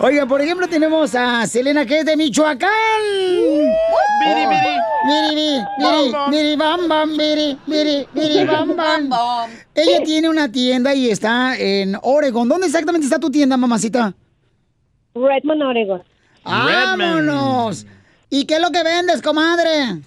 Eh, Oiga, por ejemplo, tenemos a Selena que es de Michoacán. Biri, biri. Miri, miri, miri, Bam, bam. miri, bam, bam, miri, miri, miri, bam, bam. Ella tiene una tienda y está en Oregon. ¿Dónde exactamente está tu tienda, mamacita? Redmond, Oregon. ¡Vámonos! ¿Y qué es lo que vendes, comadre?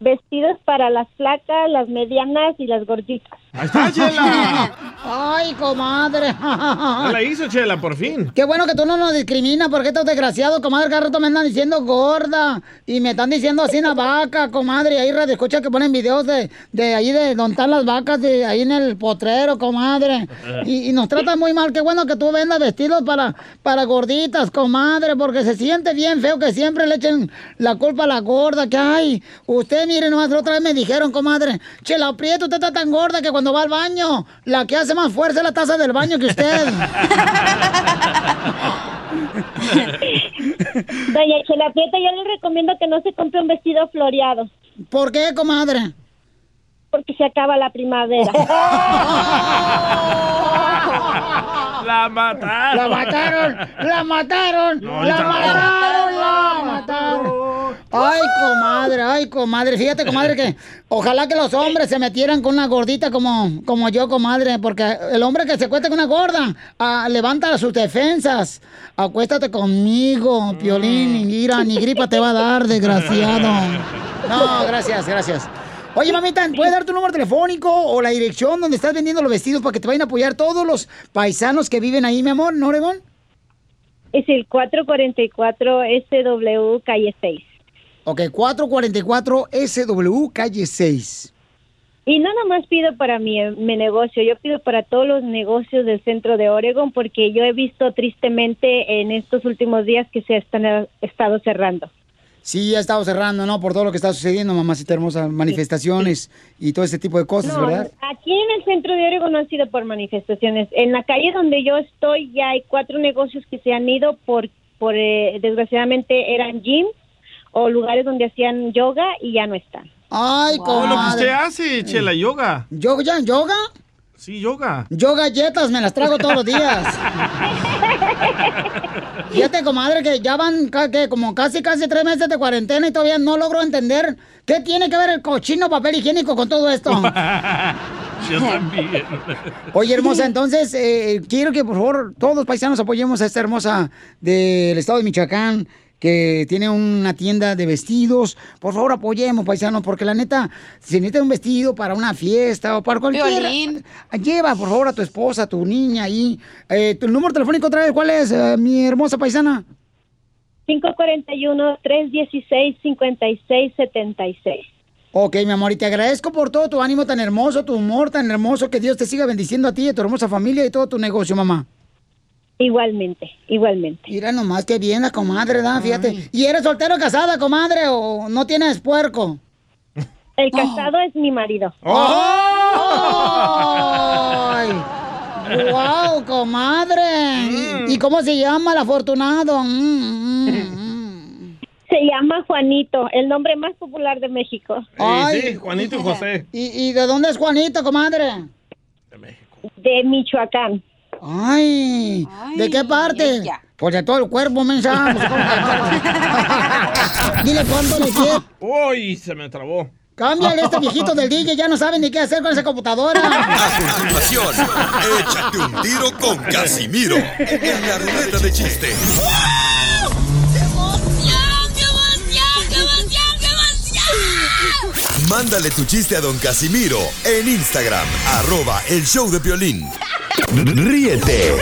Vestidos para las flacas, las medianas y las gorditas. ¡Ahí está, Chela! ¡Ay, comadre! Ya la hizo, Chela, por fin. Qué bueno que tú no nos discriminas, porque estos desgraciados, comadre, cada rato me andan diciendo gorda. Y me están diciendo así una vaca, comadre. Y ahí radio escucha que ponen videos de, de ahí de donde están las vacas, de ahí en el potrero, comadre. Y, y nos tratan muy mal. Qué bueno que tú vendas vestidos para, para gorditas, comadre, porque se siente bien feo que siempre le echen la culpa a la gorda que hay. Usted, mire, nomás otra vez me dijeron, comadre, Chela Prieto, usted está tan gorda que cuando va al baño, la que hace más fuerza es la taza del baño que usted. Doña Chela Prieta, yo le recomiendo que no se compre un vestido floreado. ¿Por qué, comadre? Porque se acaba la primavera. La mataron. La mataron, la mataron, No, la mataron, la mataron. Ay, comadre, ay, comadre. Fíjate, comadre, que ojalá que los hombres se metieran con una gordita como, como yo, comadre, porque el hombre que se cuesta con una gorda ah, levanta sus defensas. Acuéstate conmigo, Piolín, ni ira, ni gripa te va a dar, desgraciado. No, gracias, gracias. Oye, mamita, ¿puedes dar tu número telefónico o la dirección donde estás vendiendo los vestidos para que te vayan a apoyar todos los paisanos que viven ahí, mi amor, ¿no, Oregón? Es el 444 SW calle 6. Ok, 444 SW, calle 6. Y no nada más pido para mi, mi negocio, yo pido para todos los negocios del centro de Oregon porque yo he visto tristemente en estos últimos días que se están estado cerrando. Sí, ha estado cerrando, ¿no? Por todo lo que está sucediendo, mamacita hermosa, manifestaciones y todo ese tipo de cosas, No, ¿verdad? aquí en el centro de Oregon no han sido por manifestaciones. En la calle donde yo estoy ya hay cuatro negocios que se han ido por, por eh, desgraciadamente eran gyms o lugares donde hacían yoga y ya no están. Ay, Oh, lo que usted hace, Chela, yoga. ¿Yoga? ¿Yoga? Sí, yoga. Yo galletas me las trago todos los días. Fíjate, comadre, que ya van que como casi, casi tres meses de cuarentena y todavía no logro entender qué tiene que ver el cochino papel higiénico con todo esto. Yo también. Oye, hermosa, entonces eh, quiero que por favor todos los paisanos apoyemos a esta hermosa del estado de Michoacán que tiene una tienda de vestidos. Por favor, apoyemos, paisanos, porque la neta, si necesitas un vestido para una fiesta o para cualquier... Violín. Lleva, por favor, a tu esposa, a tu niña ahí. Eh, ¿Tu número telefónico otra vez cuál es, eh, mi hermosa paisana? 541-316-5676. Ok, mi amor, y te agradezco por todo tu ánimo tan hermoso, tu humor tan hermoso, que Dios te siga bendiciendo a ti, a tu hermosa familia y todo tu negocio, mamá. Igualmente, igualmente. Mira nomás qué bien la comadre, ¿da? Fíjate. ¿Y eres soltero o casada, comadre, o no tienes puerco? El casado es mi marido. ¡Ay! ¡Wow, comadre! ¿Y cómo se llama el afortunado? Mm, mm. Se llama Juanito, el nombre más popular de México. Ay. sí, Juanito y José. ¿Y, y de dónde es Juanito, comadre? De Michoacán. Ay, ¿de qué parte? Pues de todo el cuerpo, mensa. ¿cómo que- Dile cuánto le quieres. Uy, se me trabó. Cámbiale este viejito del DJ, ya no sabe ni qué hacer con esa computadora. A continuación, échate un tiro con Casimiro en la ruleta de chiste. Mándale tu chiste a don Casimiro en Instagram, arroba el show de violín. Ríete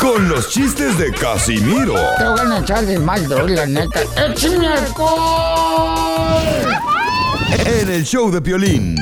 con los chistes de Casimiro Te voy a echar de mal, doy, la neta. ¡Échame alcohol! en el show de violín.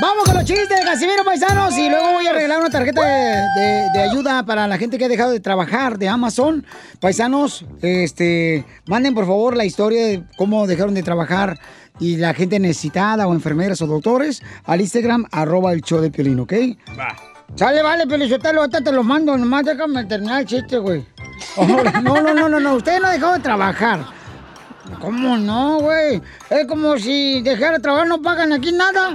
Vamos con los chistes de Casimiro Paisanos y luego voy a regalar una tarjeta de, de- de ayuda para la gente que ha dejado de trabajar de Amazon. Paisanos, este, manden por favor la historia de cómo dejaron de trabajar y la gente necesitada o enfermeras o doctores al Instagram arroba el show de Piolín, ¿ok? Va. Sale, vale, Pelizotelo, ahorita te lo mando, nomás déjame terminar el chiste, güey. Oh, no, no, no, no, no, usted no ha dejado de trabajar. ¿Cómo no, güey? Es como si dejara de trabajar, no pagan aquí nada.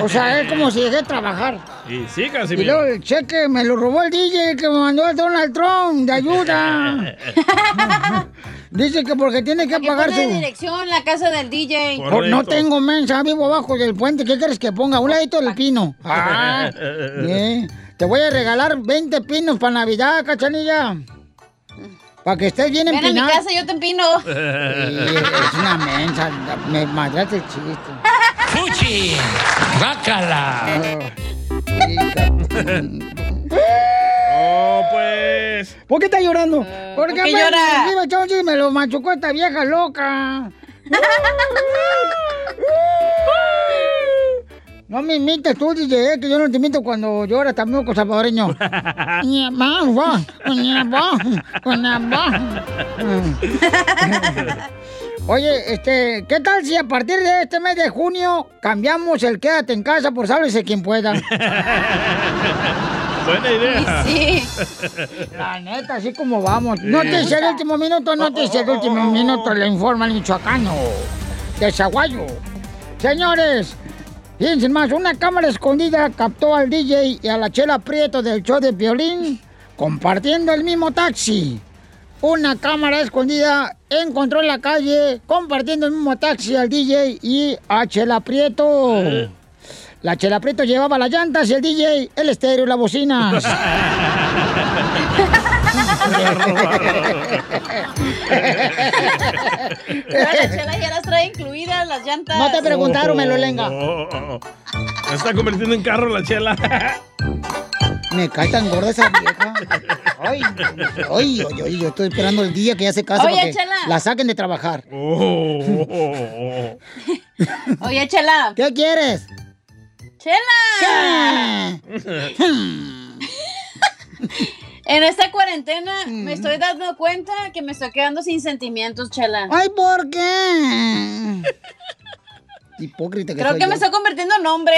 O sea, es como si dejé de trabajar. Y sí, Y Casimiro. luego el cheque me lo robó el DJ que me mandó el Donald Trump de ayuda. Dice que porque tiene que ¿Qué pagar su... dirección la casa del DJ? Por- no tengo mensa, vivo abajo del puente. ¿Qué quieres que ponga? Un ladito del pino. Ah, eh, Te voy a regalar 20 pinos para Navidad, cachanilla. Para que estés bien Ven a mi empinado. casa, yo te empino. Sí, es una mensa. Me madraste el chiste. ¡Fuchi! ¡Bácala! Oh, ¿Por qué está llorando? Porque ¿por qué llora? me me lo machucó esta vieja loca. No me imites tú, DJ, eh, que yo no te imito cuando lloras también con salvadoreño. Oye, este, ¿qué tal si a partir de este mes de junio cambiamos el quédate en casa por sálvese quien pueda? Buena idea. Sí. La neta, así como vamos. Noticia del último minuto, noticia del último minuto, le informa el michoacano de Zaguayo. Señores, fíjense más, una cámara escondida captó al DJ y a la chela Prieto del show de violín compartiendo el mismo taxi. Una cámara escondida encontró en la calle compartiendo el mismo taxi al DJ y a Chela Prieto. La Chela Prieto llevaba las llantas y el DJ el estéreo y las bocinas. La chela ya las trae incluidas, las llantas. No te preguntaron, me lo lenga. Oh, oh, oh. Se está convirtiendo en carro la chela. Me cae tan gorda esa vieja. Ay, ay, ay, ay, yo estoy esperando el día que ya se case Oye, para que Chela. la saquen de trabajar. Oh, Oye, Chela. ¿Qué quieres? ¡Chela! En esta cuarentena me estoy dando cuenta que me estoy quedando sin sentimientos, Chela. Ay, ¿por qué? Hipócrita que Creo soy que yo. me estoy convirtiendo en hombre.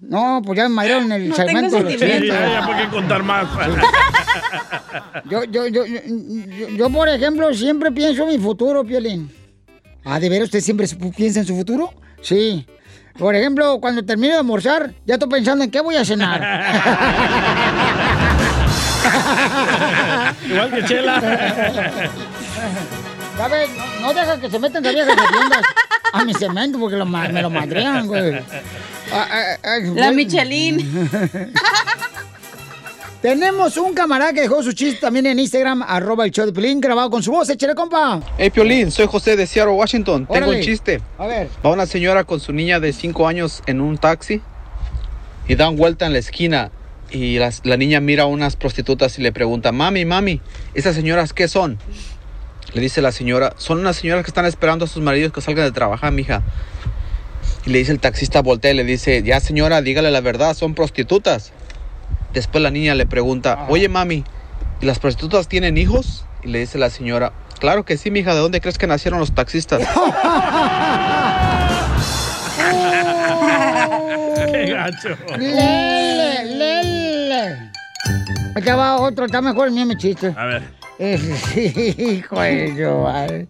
No, pues ya me madrearon el No segmento. de los Sí, ya, ya, ¿por qué contar más? Yo, yo, yo, yo, yo, yo, por ejemplo, siempre pienso en mi futuro, Piolín. Ah, ¿de veras usted siempre piensa en su futuro? Sí. Por ejemplo, cuando termine de almorzar, ya estoy pensando en qué voy a cenar. Igual que Chela. ¿Sabes? No, deja que se metan las viejas hediondas a mi cemento porque lo me lo madrean, güey. Ah, ah, ah, La. Michelin. Tenemos un camarada que dejó su chiste también en Instagram, arroba el show de Pelín, grabado con su voz. Échale, compa. Hey Piolín, soy José de Seattle, Washington. Tengo un chiste. A ver. Va una señora con su niña de 5 años en un taxi y dan vuelta en la esquina y la niña mira a unas prostitutas y le pregunta, mami, mami, ¿esas señoras qué son? Le dice la señora, son unas señoras que están esperando a sus maridos que salgan de trabajar, mija. Y le dice el taxista, voltea y le dice, ya señora, dígale la verdad, son prostitutas. Después la niña le pregunta, oye mami, ¿y las prostitutas tienen hijos? Y le dice la señora, claro que sí, mija, ¿de dónde crees que nacieron los taxistas? Qué gacho. Lele, lele. Acá va otro, está mejor el mío mi chiste. A ver. hijo de madre.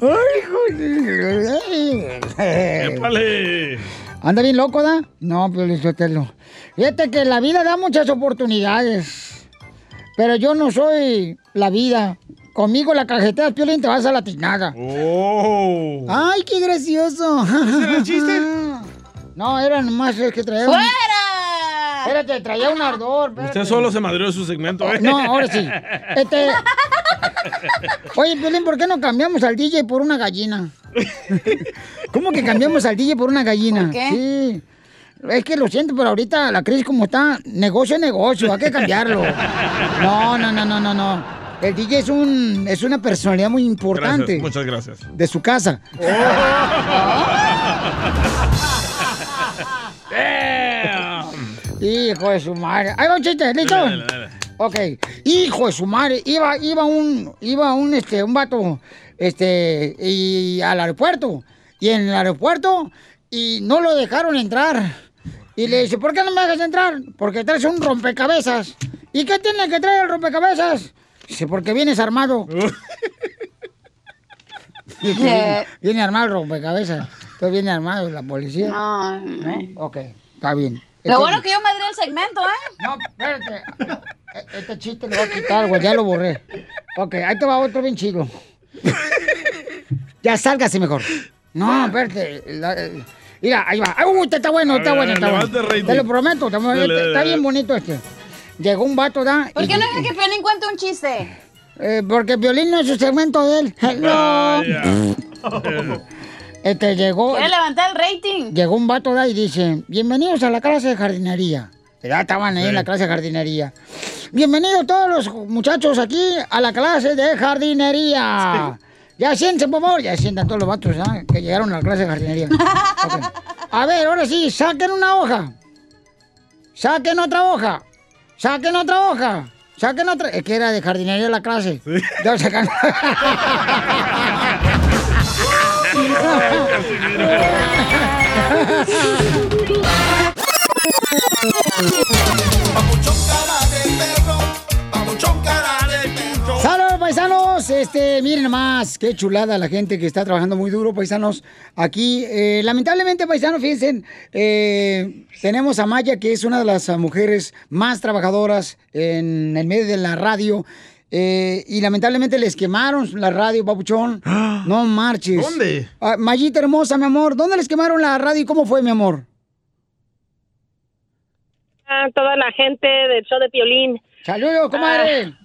Ay, hijo de... Épale. ¿Anda bien loco, da? No, Piolín Sotelo. Fíjate que la vida da muchas oportunidades. Pero yo no soy la vida. Conmigo la cajetea, Piolín, te vas a la tiznada. Oh. ¡Ay, qué gracioso! ¿Ese era el chiste? No, era nomás el que traía un... ¡Fuera! Espérate, traía un ardor. espérate. Usted solo se madreó su segmento, ¿eh? No, ahora sí. Este... Oye, Piolín, ¿por qué no cambiamos al DJ por una gallina? ¿Cómo que cambiamos al DJ por una gallina? ¿Por qué? Sí. Es que lo siento, pero ahorita la crisis como está, negocio es negocio, hay que cambiarlo. No, no, no, no, no, no. El DJ es un es una personalidad muy importante Gracias, muchas gracias. de su casa. Hijo de su madre. Ahí va un chiste, ¿listo? Dale, dale, dale. Ok. Hijo de su madre. Iba, iba un, iba un, este, un vato, este, y al aeropuerto. Y en el aeropuerto, y no lo dejaron entrar. Y le dice, ¿por qué no me dejas entrar? Porque traes un rompecabezas. ¿Y qué tiene que traer el rompecabezas? Dice, porque vienes armado. Dice, viene armado el rompecabezas. Entonces viene armado la policía. No, ¿No? Ok, está bien. Lo Entonces- bueno que yo madré el segmento, ¿eh? no, espérate. E- Este chiste lo voy a quitar, güey. Ya lo borré. Ok, ahí te va otro bien chido. Ya sálgase mejor. No, espérate. La- eh, mira, ahí va. Uy, este está bueno, A está ver, bueno, a está bueno. Te lo prometo, está, bueno, Dale, dale, está bien bonito este. Llegó un vato, ¿da? ¿Por Y- qué no deja que Piolín cuente un chiste? Eh, porque Violín no es su segmento de él. Hello. Este llegó. Quiere levantar el rating. Llegó un vato ¿da? y dice, bienvenidos a la clase de jardinería. Ya estaban ahí en la clase de jardinería. Bienvenidos todos los muchachos aquí a la clase de jardinería. Ya siéntense, por favor. Ya sientan todos los vatos ¿ah? que llegaron a la clase de jardinería. A ver, ahora sí, saquen una hoja. Saquen otra hoja. Saquen otra hoja. Saquen otra. Es que era de jardinería la clase. Ya sacan. paisanos. Este, miren más, qué chulada la gente que está trabajando muy duro, paisanos. Aquí, eh, lamentablemente, paisanos, fíjense, eh, tenemos a Maya, que es una de las mujeres más trabajadoras en el medio de la radio. eh, y lamentablemente les quemaron la radio, papuchón. No marches. ¿Dónde? Ah, Mayita hermosa, mi amor. ¿Dónde les quemaron la radio y cómo fue, mi amor? a toda la gente del show de Piolín. Saludos, comadre. Ah,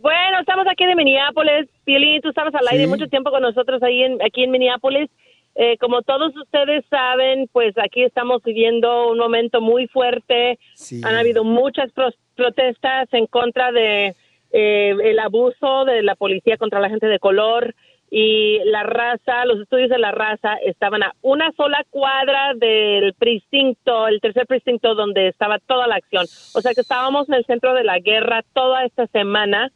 bueno, estamos aquí de Minneapolis. Piolín, tú estabas al aire Sí. mucho tiempo con nosotros ahí en, aquí en Minneapolis. Eh, como todos ustedes saben, pues aquí estamos viviendo un momento muy fuerte. Han habido muchas pro- protestas en contra de eh, el abuso de la policía contra la gente de color y la raza, los estudios de la raza estaban a una sola cuadra del precinto, el tercer precinto donde estaba toda la acción. O sea que estábamos en el centro de la guerra toda esta semana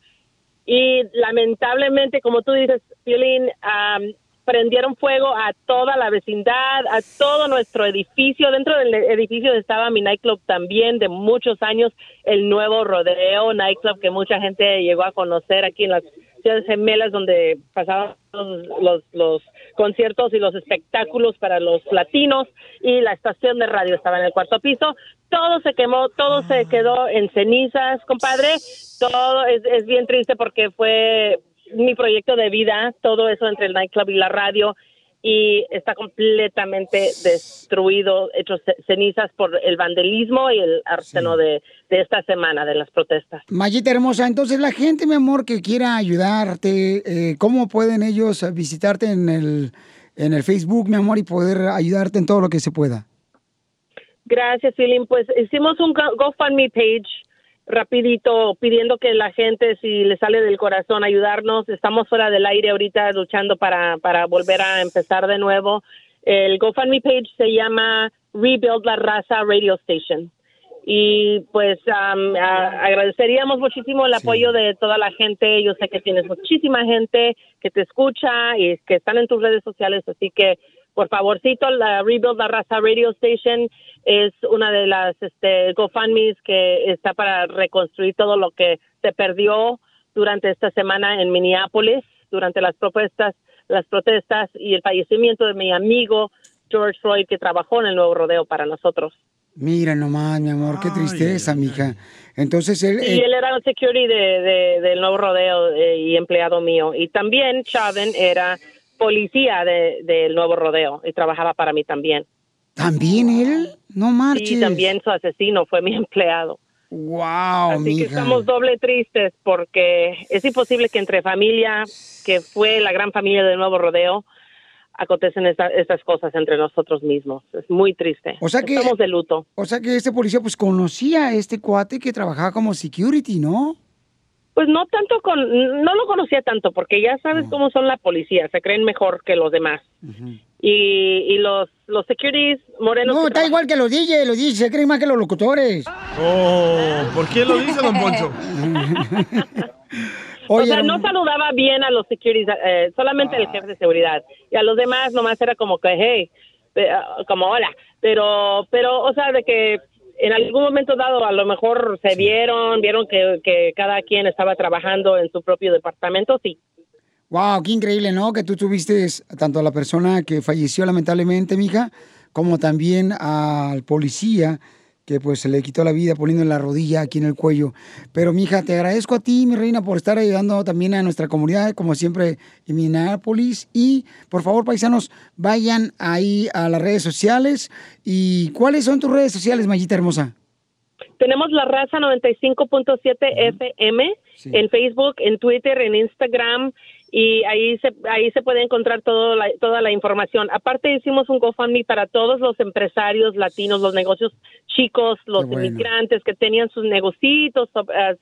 y lamentablemente, como tú dices, Violín, am, prendieron fuego a toda la vecindad, a todo nuestro edificio. Dentro del edificio estaba mi nightclub también de muchos años, el nuevo Rodeo Nightclub que mucha gente llegó a conocer aquí en las ciudades gemelas donde pasaban los, los, los conciertos y los espectáculos para los latinos y la estación de radio estaba en el cuarto piso. Todo se quemó, todo se quedó en cenizas, compadre. Todo es, es bien triste porque fue mi proyecto de vida, todo eso entre el nightclub y la radio y está completamente destruido, hecho ce- cenizas por el vandalismo y el arseno de, de esta semana de las protestas. Mayita hermosa, entonces la gente, mi amor, que quiera ayudarte, eh, ¿cómo pueden ellos visitarte en el, en el Facebook, mi amor, y poder ayudarte en todo lo que se pueda? Gracias, Philip. Pues hicimos un Go- GoFundMe page rapidito pidiendo que la gente, si le sale del corazón, ayudarnos. Estamos fuera del aire ahorita luchando para, para volver a empezar de nuevo. El GoFundMe page se llama Rebuild la Raza Radio Station. Y pues a- agradeceríamos muchísimo el apoyo de toda la gente. Yo sé que tienes muchísima gente que te escucha y que están en tus redes sociales, así que por favorcito, la Rebuild la Raza Radio Station es una de las este, GoFundMe's que está para reconstruir todo lo que se perdió durante esta semana en Minneapolis, durante las protestas, las protestas y el fallecimiento de mi amigo George Floyd que trabajó en el Nuevo Rodeo para nosotros. Mira nomás, mi amor, qué tristeza, mija. Entonces él... Y eh, él era un security de, de- del Nuevo Rodeo eh, y empleado mío. Y también Chauvin era policía de- del Nuevo Rodeo y trabajaba para mí también. ¿También él? No marches. Y también su asesino fue mi empleado. Wow, Así que estamos doble tristes porque es imposible que entre familia, que fue la gran familia del Nuevo Rodeo, acontecen esta- estas cosas entre nosotros mismos. Es muy triste. O sea que- Estamos de luto. O sea que este policía pues conocía a este cuate que trabajaba como security, ¿no? Pues no tanto con, no lo conocía tanto porque ya sabes cómo son la policía, se creen mejor que los demás. Y, y los, los securities morenos. No, está igual que los DJ, los DJ se creen más que los locutores. Oh, ¿por qué lo dice, don Poncho? o sea, no saludaba bien a los securities, eh, solamente el jefe de seguridad. Y a los demás nomás era como que, hey, eh, como hola. Pero, pero, o sea, de que en algún momento dado a lo mejor se vieron, vieron que, que cada quien estaba trabajando en su propio departamento, sí. Wow, qué increíble, ¿no? Que tú tuviste tanto a la persona que falleció lamentablemente, mija, como también al policía que pues se le quitó la vida poniendo la rodilla aquí en el cuello. Pero mija, te agradezco a ti, mi reina, por estar ayudando también a nuestra comunidad, como siempre, en Minneapolis. Y por favor, paisanos, vayan ahí a las redes sociales. ¿Y cuáles son tus redes sociales, Mayita hermosa? Tenemos la raza 95.7 FM en Facebook, en Twitter, en Instagram y ahí se ahí se puede encontrar todo la- toda la información. Aparte hicimos un GoFundMe para todos los empresarios latinos, los negocios chicos, los bueno. inmigrantes que tenían sus negocios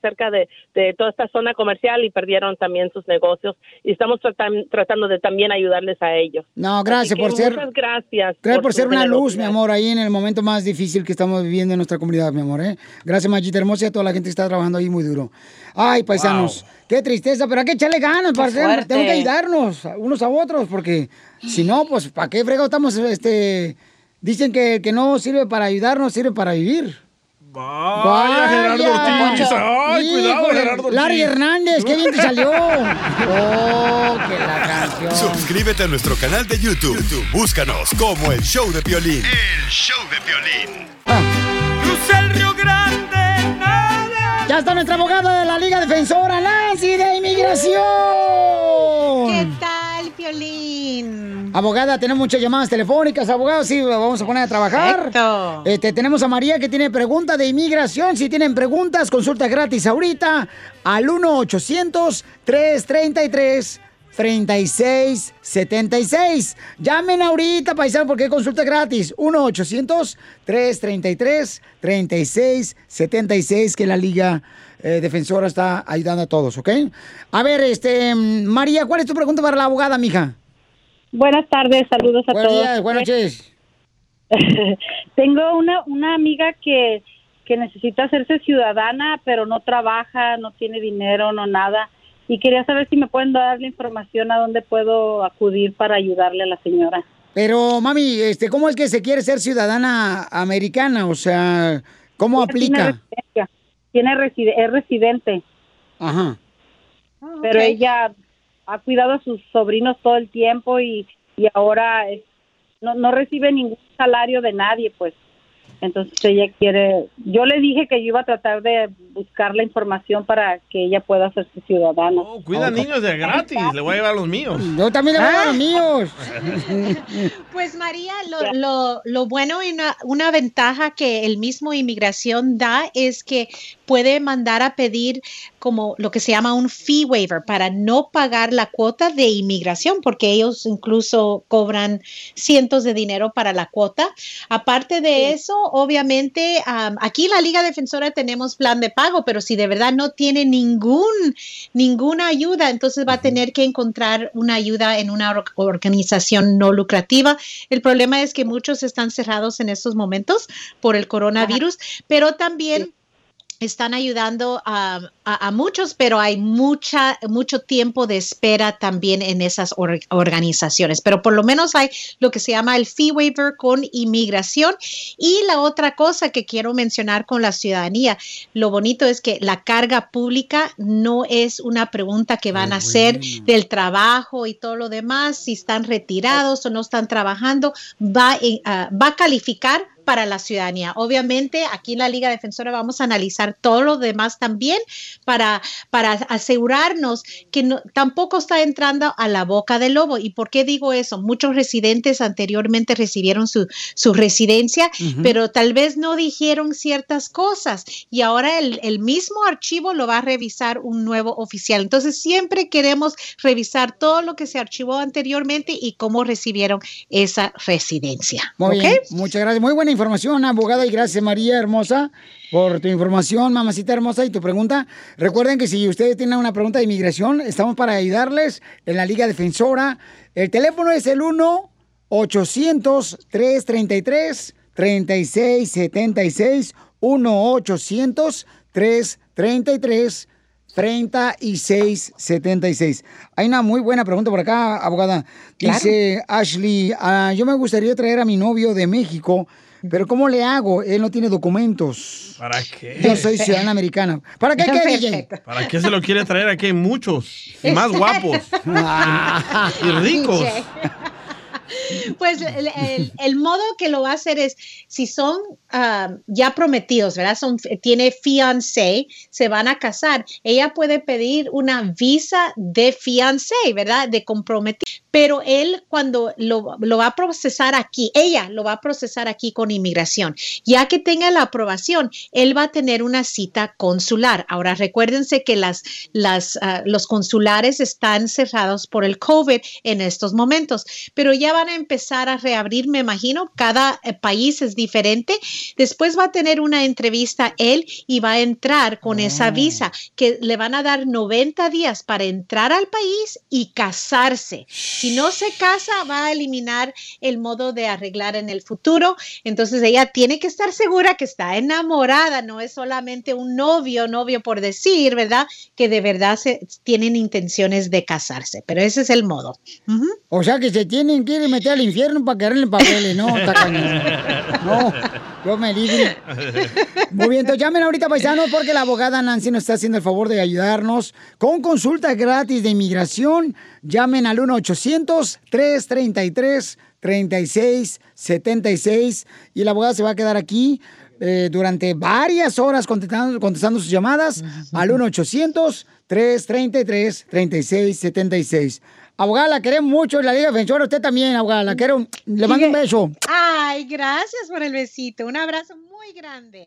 cerca de, de toda esta zona comercial y perdieron también sus negocios y estamos tratan- tratando de también ayudarles a ellos. No, gracias por ser... Muchas gracias. Gracias por ser una luz, mi amor, ahí en el momento más difícil que estamos viviendo en nuestra comunidad, mi amor, ¿eh? Gracias, Mayita Hermosa, y a toda la gente que está trabajando ahí muy duro. Ay, paisanos, qué tristeza, pero hay que echarle ganas, parce, fuerte. tenemos que ayudarnos unos a otros, porque si no, pues, ¿para qué fregado estamos, este... Dicen que que no sirve para ayudarnos, sirve para vivir. Vaya, Gerardo Ortiz. Ay, cuidado, Gerardo Ortiz. Larry Hernández, qué bien te salió. Oh, que la canción. Suscríbete a nuestro canal de YouTube. YouTube, Búscanos como el show de violín. El show de violín. Cruza el Río Grande, Ya está nuestra abogada de la Liga Defensora, de Inmigración. ¿Qué tal, Piolín? Abogada, tenemos muchas llamadas telefónicas, abogado, sí, vamos a poner a trabajar. Este, tenemos a María que tiene pregunta de inmigración. Si tienen preguntas, consulta gratis ahorita al 1-800-333-3676. Llamen ahorita, paisano, porque hay consulta gratis. 1-800-333-3676, que la Liga eh, Defensora está ayudando a todos, ¿ok? A ver, este, mm, María, ¿cuál es tu pregunta para la abogada, mija? Buenas tardes, saludos a Buenos todos. días, buenas noches. Tengo una, una amiga que, que necesita hacerse ciudadana, pero no trabaja, no tiene dinero, no nada. Y quería saber si me pueden dar la información a dónde puedo acudir para ayudarle a la señora. Pero, mami, este, ¿cómo es que se quiere ser ciudadana americana? O sea, ¿cómo Ella aplica? Tiene reside- es residente, Ajá. pero ella ha cuidado a sus sobrinos todo el tiempo y, y ahora es- no, no recibe ningún salario de nadie, pues. Entonces ella quiere, yo le dije que yo iba a tratar de buscar la información para que ella pueda hacerse ciudadana. Cuida niños de gratis, le voy a llevar los míos. Yo también le voy a llevar los míos. Pues María, lo, lo, lo bueno y una, una ventaja que el mismo inmigración da es que puede mandar a pedir como lo que se llama un fee waiver para no pagar la cuota de inmigración, porque ellos incluso cobran cientos de dinero para la cuota. Aparte de eso, obviamente, am, aquí la Liga Defensora tenemos plan de pago, pero si de verdad no tiene ningún, ninguna ayuda, entonces va a tener que encontrar una ayuda en una or- organización no lucrativa. El problema es que muchos están cerrados en estos momentos por el coronavirus, pero también están ayudando a, a- a muchos, pero hay mucha, mucho tiempo de espera también en esas or- organizaciones. Pero por lo menos hay lo que se llama el fee waiver con inmigración. Y la otra cosa que quiero mencionar con la ciudadanía, lo bonito es que la carga pública no es una pregunta que van a hacer del trabajo y todo lo demás, si están retirados o no están trabajando, va, ah, va a calificar para la ciudadanía. Obviamente, aquí en la Liga Defensora vamos a analizar todo lo demás también para, para asegurarnos que no- tampoco está entrando a la boca del lobo. ¿Y por qué digo eso? Muchos residentes anteriormente recibieron su, su residencia, pero tal vez no dijeron ciertas cosas y ahora el, el mismo archivo lo va a revisar un nuevo oficial. Entonces, siempre queremos revisar todo lo que se archivó anteriormente y cómo recibieron esa residencia. Muy ¿ok? bien, muchas gracias. Muy buena información, abogada, y gracias, María Hermosa, por tu información, mamacita hermosa, y tu pregunta. Recuerden que si ustedes tienen una pregunta de inmigración, estamos para ayudarles en la Liga Defensora. El teléfono es el 1-800-333-3676. 1-800-333-3676. Hay una muy buena pregunta por acá, abogada. Dice Ashley, "Ah, yo me gustaría traer a mi novio de México, pero ¿cómo le hago? Él no tiene documentos. ¿Para qué? Yo soy ciudadana americana. ¿Para qué qué, DJ? ¿Para qué se lo quiere traer? Aquí hay muchos. Y más guapos. y ricos. Pues el, modo que lo va a hacer es, si son ah, ya prometidos, ¿verdad? Son, tiene fiancé, se van a casar, ella puede pedir una visa de fiancé, ¿verdad? De comprometido. Pero él cuando lo, lo va a procesar aquí, ella lo va a procesar aquí con inmigración. Ya que tenga la aprobación, él va a tener una cita consular. Ahora recuérdense que las, las, ah, los consulares están cerrados por el COVID en estos momentos, pero ya van a empezar a reabrir, me imagino, cada eh, país es diferente. Después va a tener una entrevista él y va a entrar con esa visa que le van a dar 90 días para entrar al país y casarse. Si no se casa, va a eliminar el modo de arreglar en el futuro. Entonces ella tiene que estar segura que está enamorada, no es solamente un novio, novio por decir, ¿verdad? Que de verdad se, tienen intenciones de casarse, pero ese es el modo. O sea que se tienen que ir a meter al infierno para quedarle en papeles, ¿no? Cañón. No. Yo me libre. Muy bien, entonces llamen ahorita, paisanos, porque la abogada Nancy nos está haciendo el favor de ayudarnos con consulta gratis de inmigración. Llamen al 1-800-333-3676 y la abogada se va a quedar aquí eh, durante varias horas contestando, contestando sus llamadas al 1-800-333-3676. Abogada, la queremos mucho y la Liga Defensora, usted también, abogada, la quiero. Le mando un beso. Ay, gracias por el besito. Un abrazo muy grande.